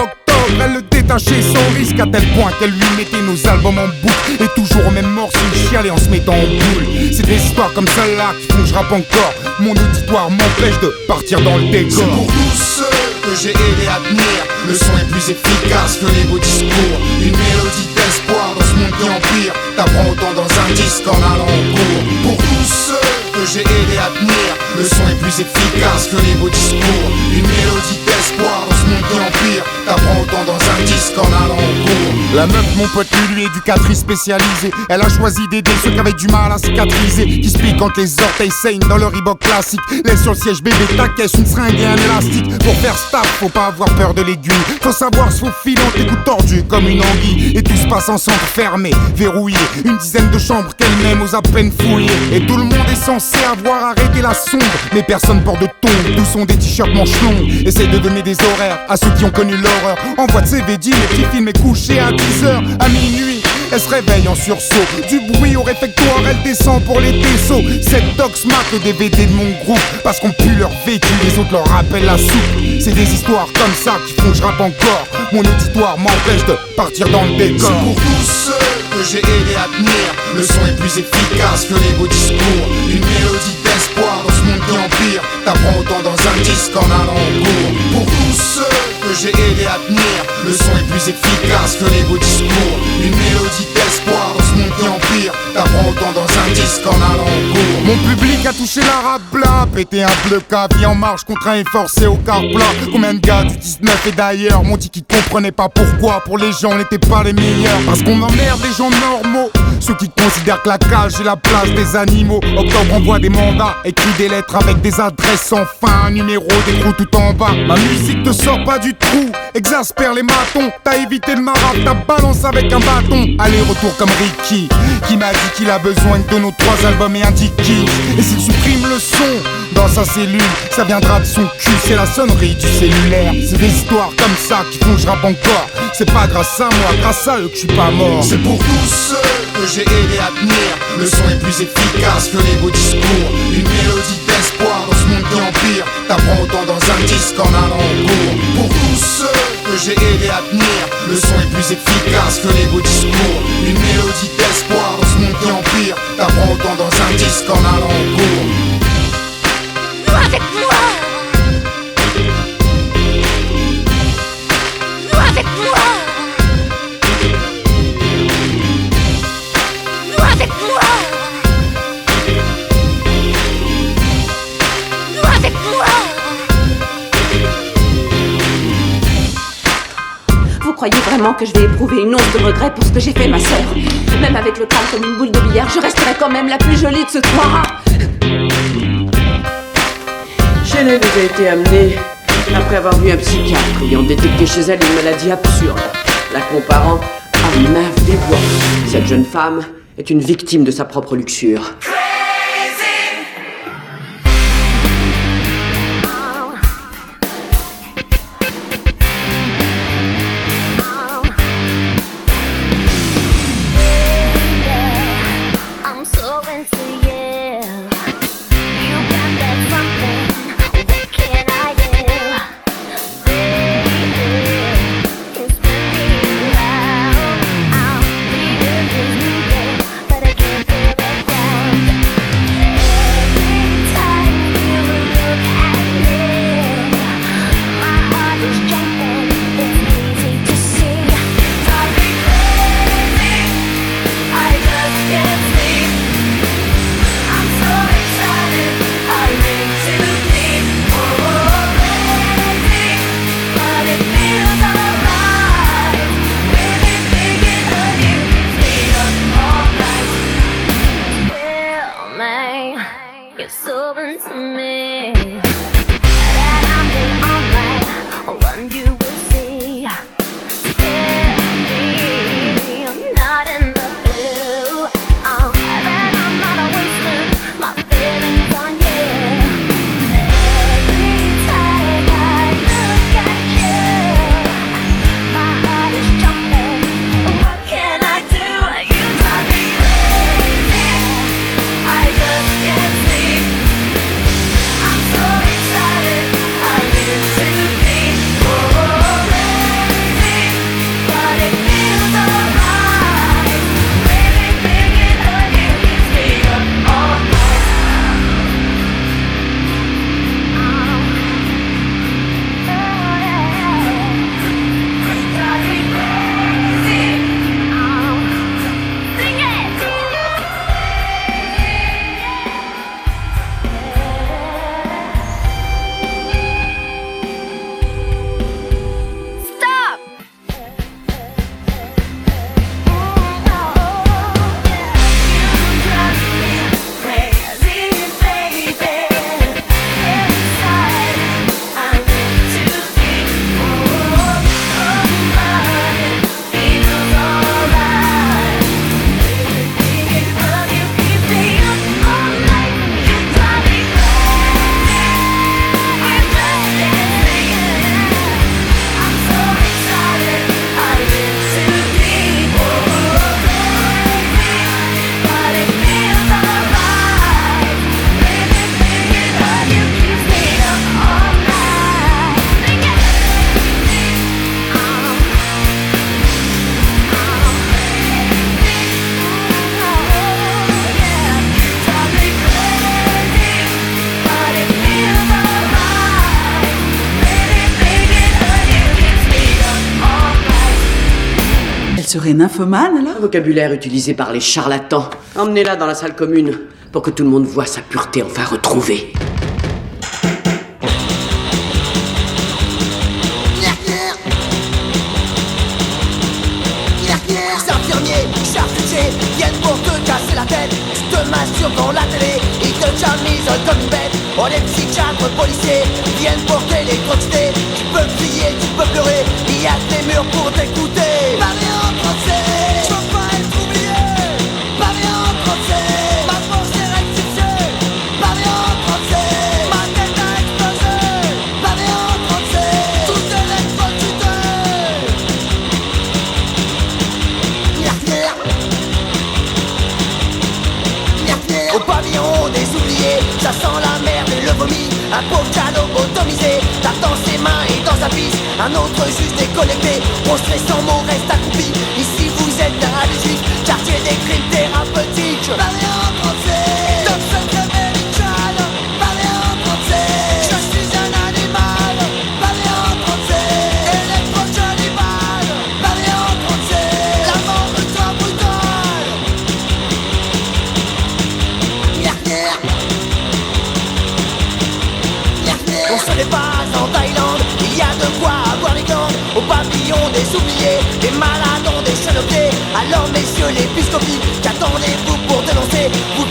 Elle le détachait sans risque. À tel point qu'elle lui mettait nos albums en boucle. Et toujours au même morceau, chialait en se mettant en boule. C'est des histoires comme celle-là qui font que je rappe encore. Mon auditoire m'empêche de partir dans le décor. C'est pour tous ceux que j'ai aidé à tenir. Le son est plus efficace que les beaux discours. Une mélodie d'espoir dans ce monde qui empire. T'apprends autant dans un disque qu'en allant en cours. Pour tous ceux que j'ai aidé à tenir. Le son est plus efficace que les beaux discours. Une mélodie d'espoir dans ce monde qui empire. T'apprends autant dans un disque qu'en allant en cours. La meuf, mon pote, lui, éducatrice spécialisée. Elle a choisi d'aider ceux qui avaient du mal à cicatriser. Qui se quand les orteils saignent dans le Reebok classique. Laisse sur le siège bébé ta caisse, une seringue et un élastique. Pour faire stable, faut pas avoir peur de l'aiguille. Faut savoir se faufiler en t'écoute tordu comme une anguille. Et tout se passe en centre fermé, verrouillé. Une dizaine de chambres qu'elle-même ose à peine fouiller. Et tout le monde est censé avoir arrêté la sonde. Mais personne porte de ton, tous sont des t-shirts manches longues. Essaye de donner des horaires à ceux qui ont connu l'horreur. Envoie de CV, dit films est couché à 10h, à minuit. Elle se réveille en sursaut, du bruit au réfectoire, elle descend pour les vaisseaux. Cette tox marque le DVD de mon groupe, parce qu'on pue leur vécu, les autres leur rappellent la soupe. C'est des histoires comme ça qui font que je rappe encore. Mon auditoire m'empêche de partir dans le décor. C'est pour tous ceux que j'ai aidé à tenir. Le son est plus efficace que les beaux discours. Une mélodie d'espoir dans ce monde qui empire. T'apprends autant dans un disque qu'en allant en cours. Pour tous ceux que j'ai aidé à tenir. Le son est plus efficace que les beaux discours. Une mélodie d'espoir T'apprends autant dans un disque qu'en allant en cours. Mon public a touché l'arabe blanc, pété un bleu vie en marche, contraint et forcé au car plat. Combien de gars du 19 et d'ailleurs m'ont dit qu'ils comprenaient pas pourquoi? Pour les gens on n'était pas les meilleurs. Parce qu'on emmerde les gens normaux, ceux qui considèrent que la cage est la place des animaux. Octobre envoie des mandats, écrit des lettres avec des adresses sans fin, numéro, des trous tout en bas. Ma musique te sort pas du trou, exaspère les matons. T'as évité le marab, t'as balance avec un bâton. Aller-retour comme Ricky, qui m'a dit qu'il a besoin de nos trois albums et un. Et s'il supprime le son dans sa cellule, ça viendra de son cul, c'est la sonnerie du cellulaire. C'est des histoires comme ça qui font que je rappe encore. C'est pas grâce à moi, grâce à eux que je suis pas mort. C'est pour tous ceux que j'ai aidé à tenir. Le son est plus efficace que les beaux discours. Une mélodie d'espoir dans ce monde qui empire. T'apprends autant dans un disque qu'en allant en cours. Pour tous ceux que j'ai aidé à tenir. Le son est plus efficace que les beaux discours. Une mélodie d'espoir empire. T'apprends autant dans un disque qu'en allant en cours. Nous croyez vraiment que je vais éprouver une once de regret pour ce que j'ai fait, ma sœur Même avec le crâne comme une boule de billard, je resterai quand même la plus jolie de ce soir. Shelley vous été amenée après avoir vu un psychiatre ayant détecté chez elle une maladie absurde, la comparant à une nymphe des. Cette jeune femme est une victime de sa propre luxure. serait nymphomane, là Un vocabulaire utilisé par les charlatans. Emmenez-la dans la salle commune pour que tout le monde voit sa pureté enfin retrouvée. Dans la télé, ils te chamisent comme une bête. Oh, les psychiatres policiers viennent porter les quantités. Tu peux crier, tu peux pleurer, il y a des murs pour t'écouter. Un autre juge déconnecté, prostré sans mots, reste accroupi. Ici vous êtes à la quartier des crimes thérapeutiques des oubliés, des malades, des salopiers. Alors messieurs les piscopies, qu'attendez-vous pour dénoncer? Vous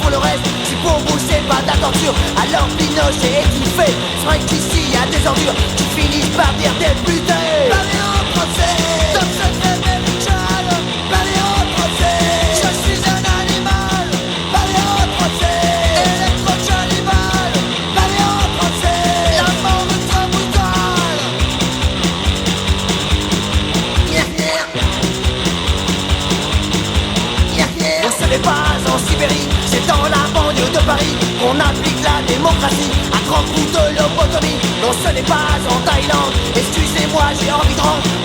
font le reste. Si pour vous c'est pas de torture Alors Pinochet est C'est vrai qu'ici y a des ordures Qui finissent par dire des putains Paris qu'on applique la démocratie à grands coups de lobotomie. Non, ce n'est pas en Thaïlande, excusez-moi, j'ai envie de rendre.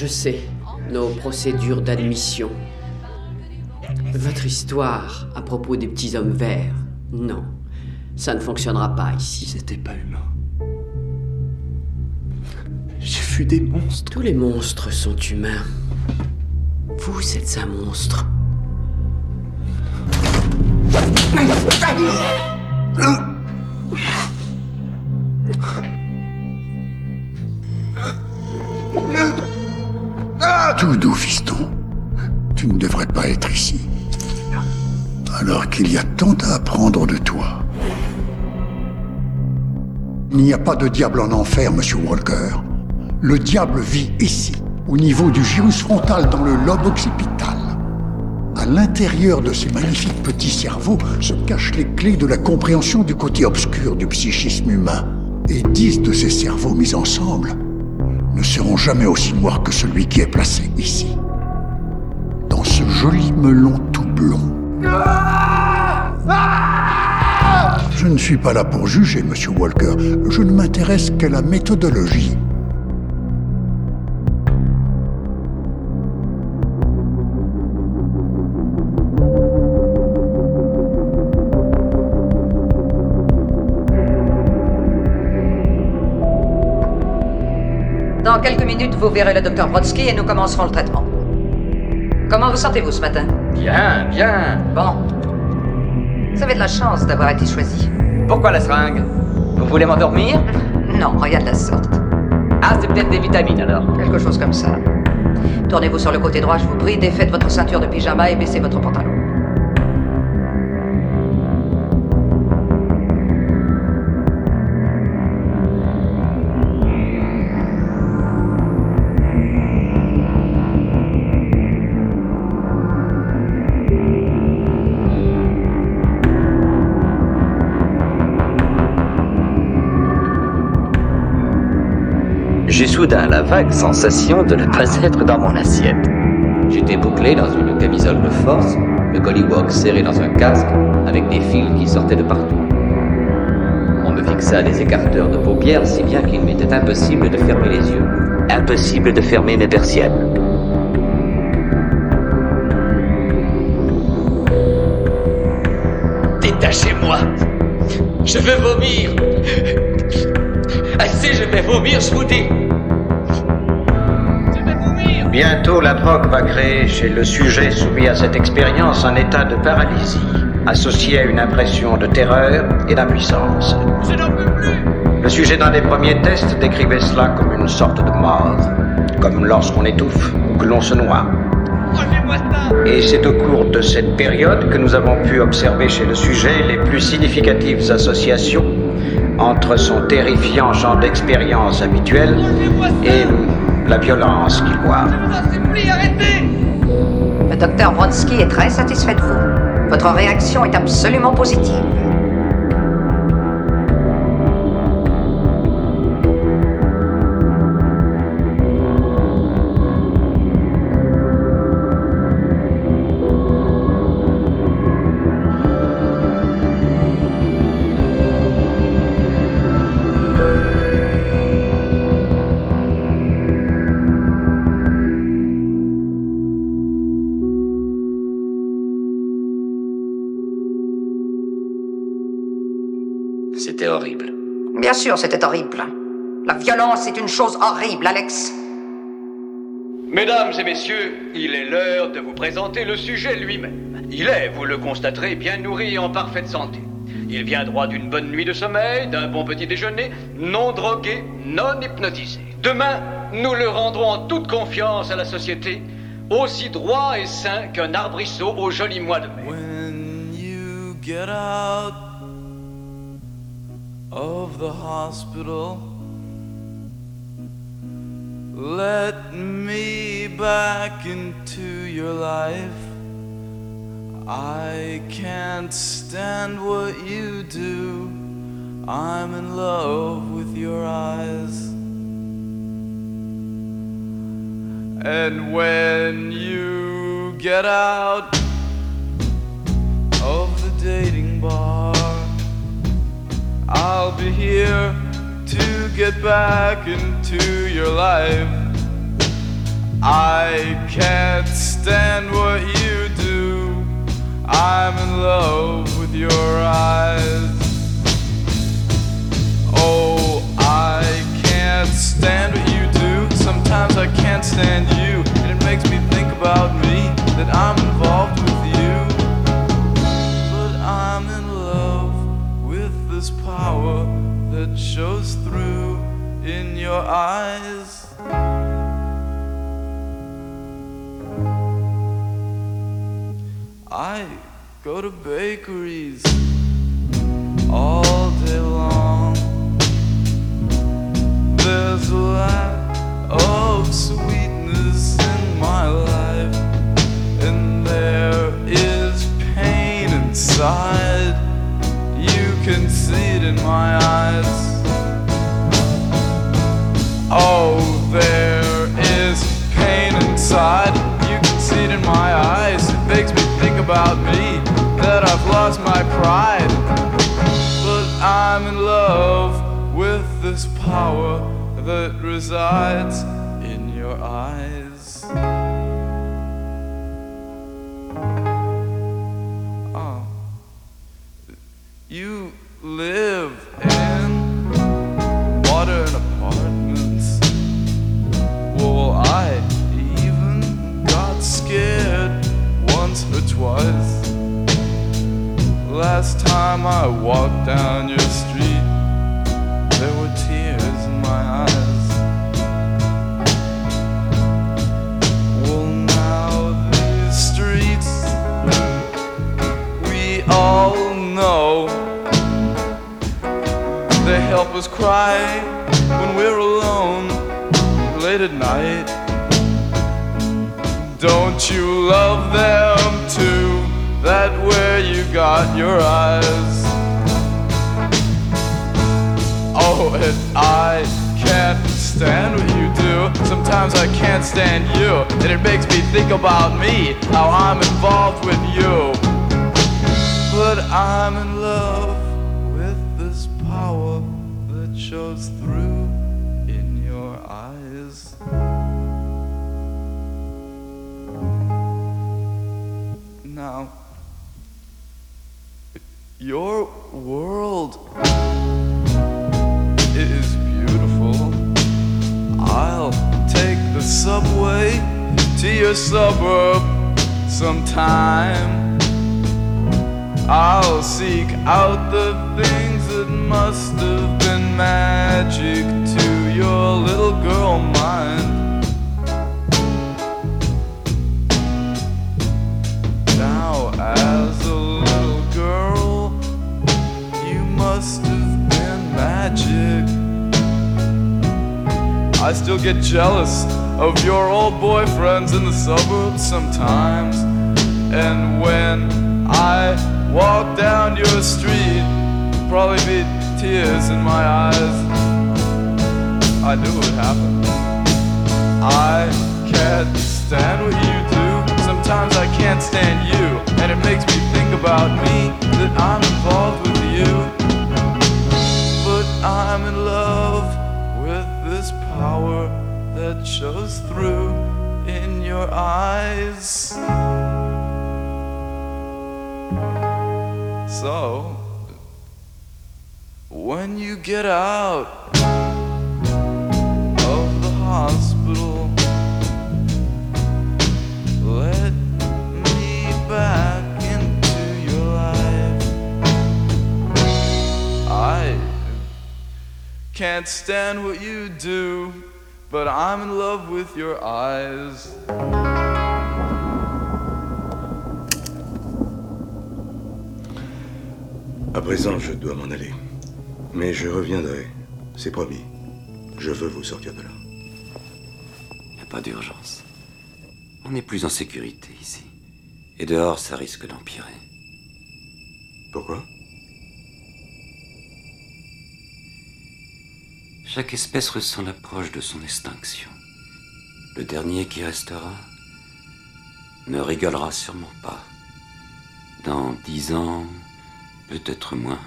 Je sais. Nos procédures d'admission. Votre histoire à propos des petits hommes verts. Non. Ça ne fonctionnera pas ici. C'était pas humain. J'ai vu des monstres. Tous les monstres sont humains. Vous êtes un monstre. Tout doux, fiston. Tu ne devrais pas être ici. Alors qu'il y a tant à apprendre de toi. Il n'y a pas de diable en enfer, monsieur Walker. Le diable vit ici, au niveau du gyrus frontal dans le lobe occipital. À l'intérieur de ces magnifiques petits cerveaux se cachent les clés de la compréhension du côté obscur du psychisme humain. Et dix de ces cerveaux mis ensemble ne seront jamais aussi noirs que celui qui est placé ici. Dans ce joli melon tout blond. Je ne suis pas là pour juger, monsieur Walker. Je ne m'intéresse qu'à la méthodologie. Minutes, vous verrez le docteur Brodsky et nous commencerons le traitement. Comment vous sentez-vous ce matin? Bien, bien. Bon. Vous avez de la chance d'avoir été choisi. Pourquoi la seringue? Vous voulez m'endormir? Non, rien de la sorte. Ah, c'est peut-être des vitamines alors. Quelque chose comme ça. Tournez-vous sur le côté droit, je vous prie, défaites votre ceinture de pyjama et baissez votre pantalon. Soudain la vague sensation de ne pas être dans mon assiette. J'étais bouclé dans une camisole de force, le collywog serré dans un casque, avec des fils qui sortaient de partout. On me fixa des écarteurs de paupières si bien qu'il m'était impossible de fermer les yeux. Impossible de fermer mes persiennes. Détachez-moi Je veux vomir Assez, je vais vomir, je vous dis Bientôt, la drogue va créer chez le sujet soumis à cette expérience un état de paralysie, associé à une impression de terreur et d'impuissance. Le sujet d'un des premiers tests décrivait cela comme une sorte de mort, comme lorsqu'on étouffe ou que l'on se noie. Et c'est au cours de cette période que nous avons pu observer chez le sujet les plus significatives associations entre son terrifiant champ d'expérience habituel et la violence qu'il voit. Le docteur Brodsky est très satisfait de vous. Votre réaction est absolument positive. Sûr, c'était horrible. La violence est une chose horrible, Alex. Mesdames et messieurs, il est l'heure de vous présenter le sujet lui-même. Il est, vous le constaterez, bien nourri et en parfaite santé. Il vient droit d'une bonne nuit de sommeil, d'un bon petit déjeuner, non drogué, non hypnotisé. Demain, nous le rendrons en toute confiance à la société, aussi droit et sain qu'un arbrisseau au joli mois de mai. When you get out of the hospital, let me back into your life. I can't stand what you do. I'm in love with your eyes. And when you get out I'll be here to get back into your life. I can't stand what you do. I'm in love with your eyes. Oh, I can't stand what you do. Sometimes I can't stand you, and it makes me think about me that I'm involved with you. Shows through in your eyes. I go to bakeries all day long. There's a lack of sweetness in my life, and there is pain inside. You can see it in my eyes. Oh, there is pain inside. You can see it in my eyes. It makes me think about me that I've lost my pride. But I'm in love with this power that resides in your eyes. Oh. You live twice. Last time I walked down your street, there were tears in my eyes. Well, now these streets, we all know, they help us cry when we're alone late at night. Don't you love them too? That where you got your eyes. Oh, and I can't stand what you do. Sometimes I can't stand you, and it makes me think about me, how I'm involved with you. But I'm in love with this power that shows through Now, your world is beautiful. I'll take the subway to your suburb sometime. I'll seek out the things that must have been magic to your little girl mind. Must have been magic. I still get jealous of your old boyfriends in the suburbs sometimes. And when I walk down your street, probably be tears in my eyes. I knew it would happen. I can't stand what you do. Sometimes I can't stand you, and it makes me think about me that I'm involved with you. I'm in love with this power that shows through in your eyes. So, when you get out of the hospital. Can't stand what you do, but I'm in love with your eyes. À présent, je dois m'en aller. Mais je reviendrai. C'est promis. Je veux vous sortir de là. Y a pas d'urgence. On n'est plus en sécurité ici. Et dehors, ça risque d'empirer. Pourquoi? Chaque espèce ressent l'approche de son extinction. Le dernier qui restera ne rigolera sûrement pas. Dans dix ans, peut-être moins.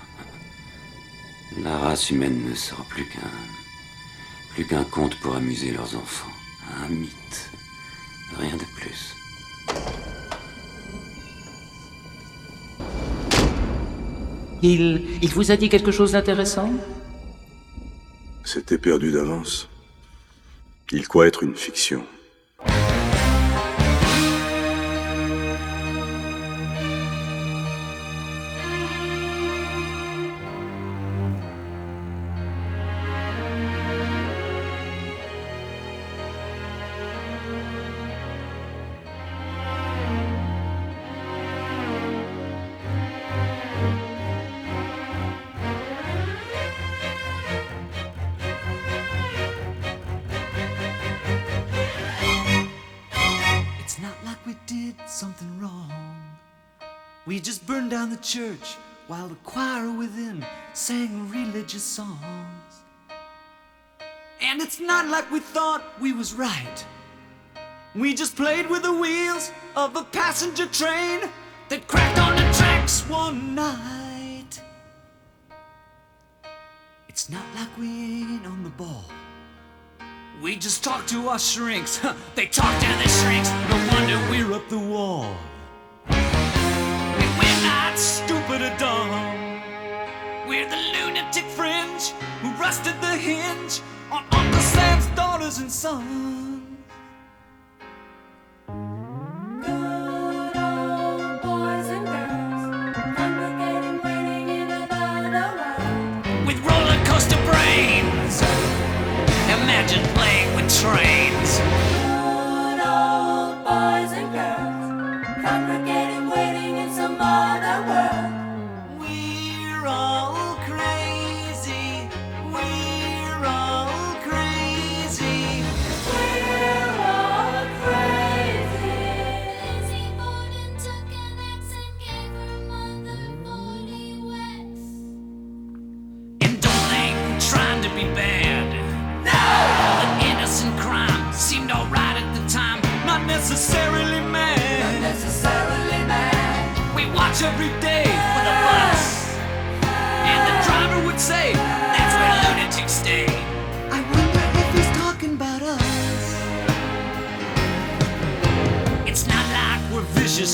La race humaine ne sera plus qu'un plus qu'un conte pour amuser leurs enfants. Un mythe. Rien de plus. Il, il vous a dit quelque chose d'intéressant? C'était perdu d'avance. Il croit être une fiction. Church while the choir within sang religious songs. And it's not like we thought we was right. We just played with the wheels of a passenger train that cracked on the tracks one night. It's not like we ain't on the ball. We just talked to our shrinks. they talked to the shrinks. No wonder we're up the wall. Not stupid or dumb. We're the lunatic fringe who rusted the hinge on Uncle Sam's daughters and sons. Good old boys and girls come waiting in another line with roller brains. Imagine playing with trains.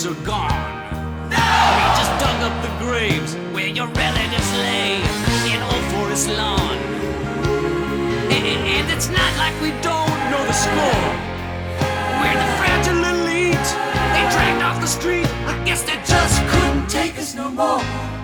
We're gone. No! We just dug up the graves where your relatives lay in Old Forest Lawn. And it's not like we don't know the score. We're the fragile elite. They dragged off the street. I guess they just couldn't take us no more.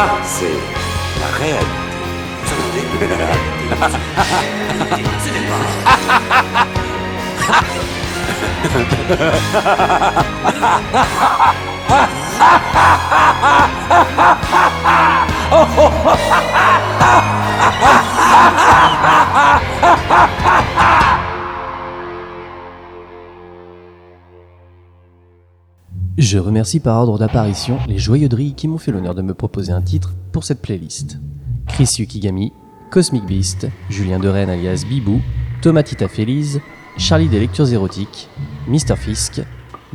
Ça, c'est la réalité. Je remercie par ordre d'apparition les joyeuderies qui m'ont fait l'honneur de me proposer un titre pour cette playlist. Chris Yukigami, Cosmic Beast, Julien Deren alias Bibou, Tomatita Feliz, Charlie des lectures érotiques, Mr. Fisk,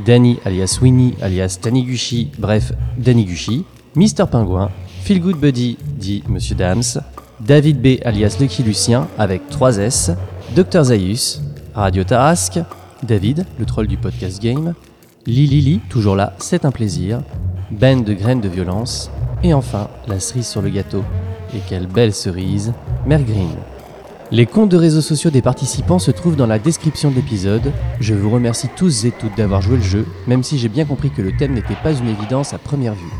Danny alias Winnie alias Taniguchi, bref, Daniguchi, Mr. Pingouin, Feel Good Buddy dit Monsieur Dams, David B alias Lucky Lucien avec 3 S, Dr Zaius, Radio Tarasque, David, le troll du podcast game, Lili Lili, toujours là, c'est un plaisir, Ben de graines de violence, et enfin la cerise sur le gâteau. Et quelle belle cerise, Mère Green. Les comptes de réseaux sociaux des participants se trouvent dans la description de l'épisode. Je vous remercie tous et toutes d'avoir joué le jeu, même si j'ai bien compris que le thème n'était pas une évidence à première vue.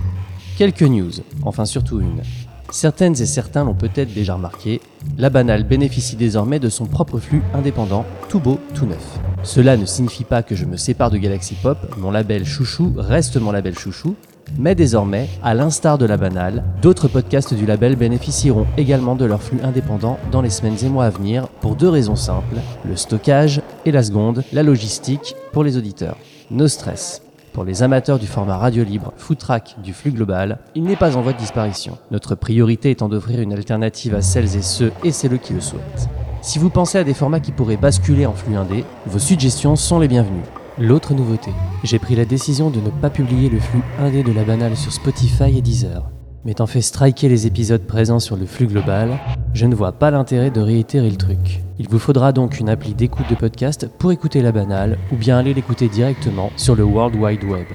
Quelques news, enfin surtout une. Certaines et certains l'ont peut-être déjà remarqué, la banale bénéficie désormais de son propre flux indépendant, tout beau, tout neuf. Cela ne signifie pas que je me sépare de Galaxy Pop, mon label chouchou reste mon label chouchou, mais désormais, à l'instar de la banale, d'autres podcasts du label bénéficieront également de leur flux indépendant dans les semaines et mois à venir pour deux raisons simples, le stockage et la seconde, la logistique pour les auditeurs. No stress. Pour les amateurs du format radio libre food track du flux global, il n'est pas en voie de disparition. Notre priorité étant d'offrir une alternative à celles et ceux et celles qui le souhaitent. Si vous pensez à des formats qui pourraient basculer en flux indé, vos suggestions sont les bienvenues. L'autre nouveauté, j'ai pris la décision de ne pas publier le flux indé de la banale sur Spotify et Deezer. M'étant fait striker les épisodes présents sur le flux global, je ne vois pas l'intérêt de réitérer le truc. Il vous faudra donc une appli d'écoute de podcast pour écouter la banale ou bien aller l'écouter directement sur le World Wide Web.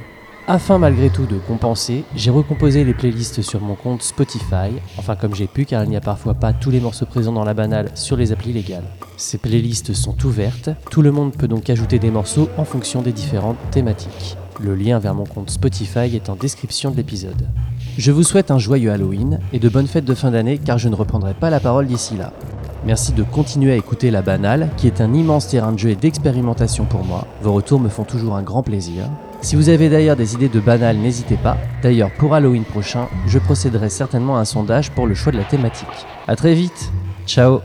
Afin malgré tout de compenser, j'ai recomposé les playlists sur mon compte Spotify, enfin comme j'ai pu car il n'y a parfois pas tous les morceaux présents dans la banale sur les applis légales. Ces playlists sont ouvertes, tout le monde peut donc ajouter des morceaux en fonction des différentes thématiques. Le lien vers mon compte Spotify est en description de l'épisode. Je vous souhaite un joyeux Halloween et de bonnes fêtes de fin d'année car je ne reprendrai pas la parole d'ici là. Merci de continuer à écouter La Banale, qui est un immense terrain de jeu et d'expérimentation pour moi. Vos retours me font toujours un grand plaisir. Si vous avez d'ailleurs des idées de banales, n'hésitez pas. D'ailleurs, pour Halloween prochain, je procéderai certainement à un sondage pour le choix de la thématique. A très vite Ciao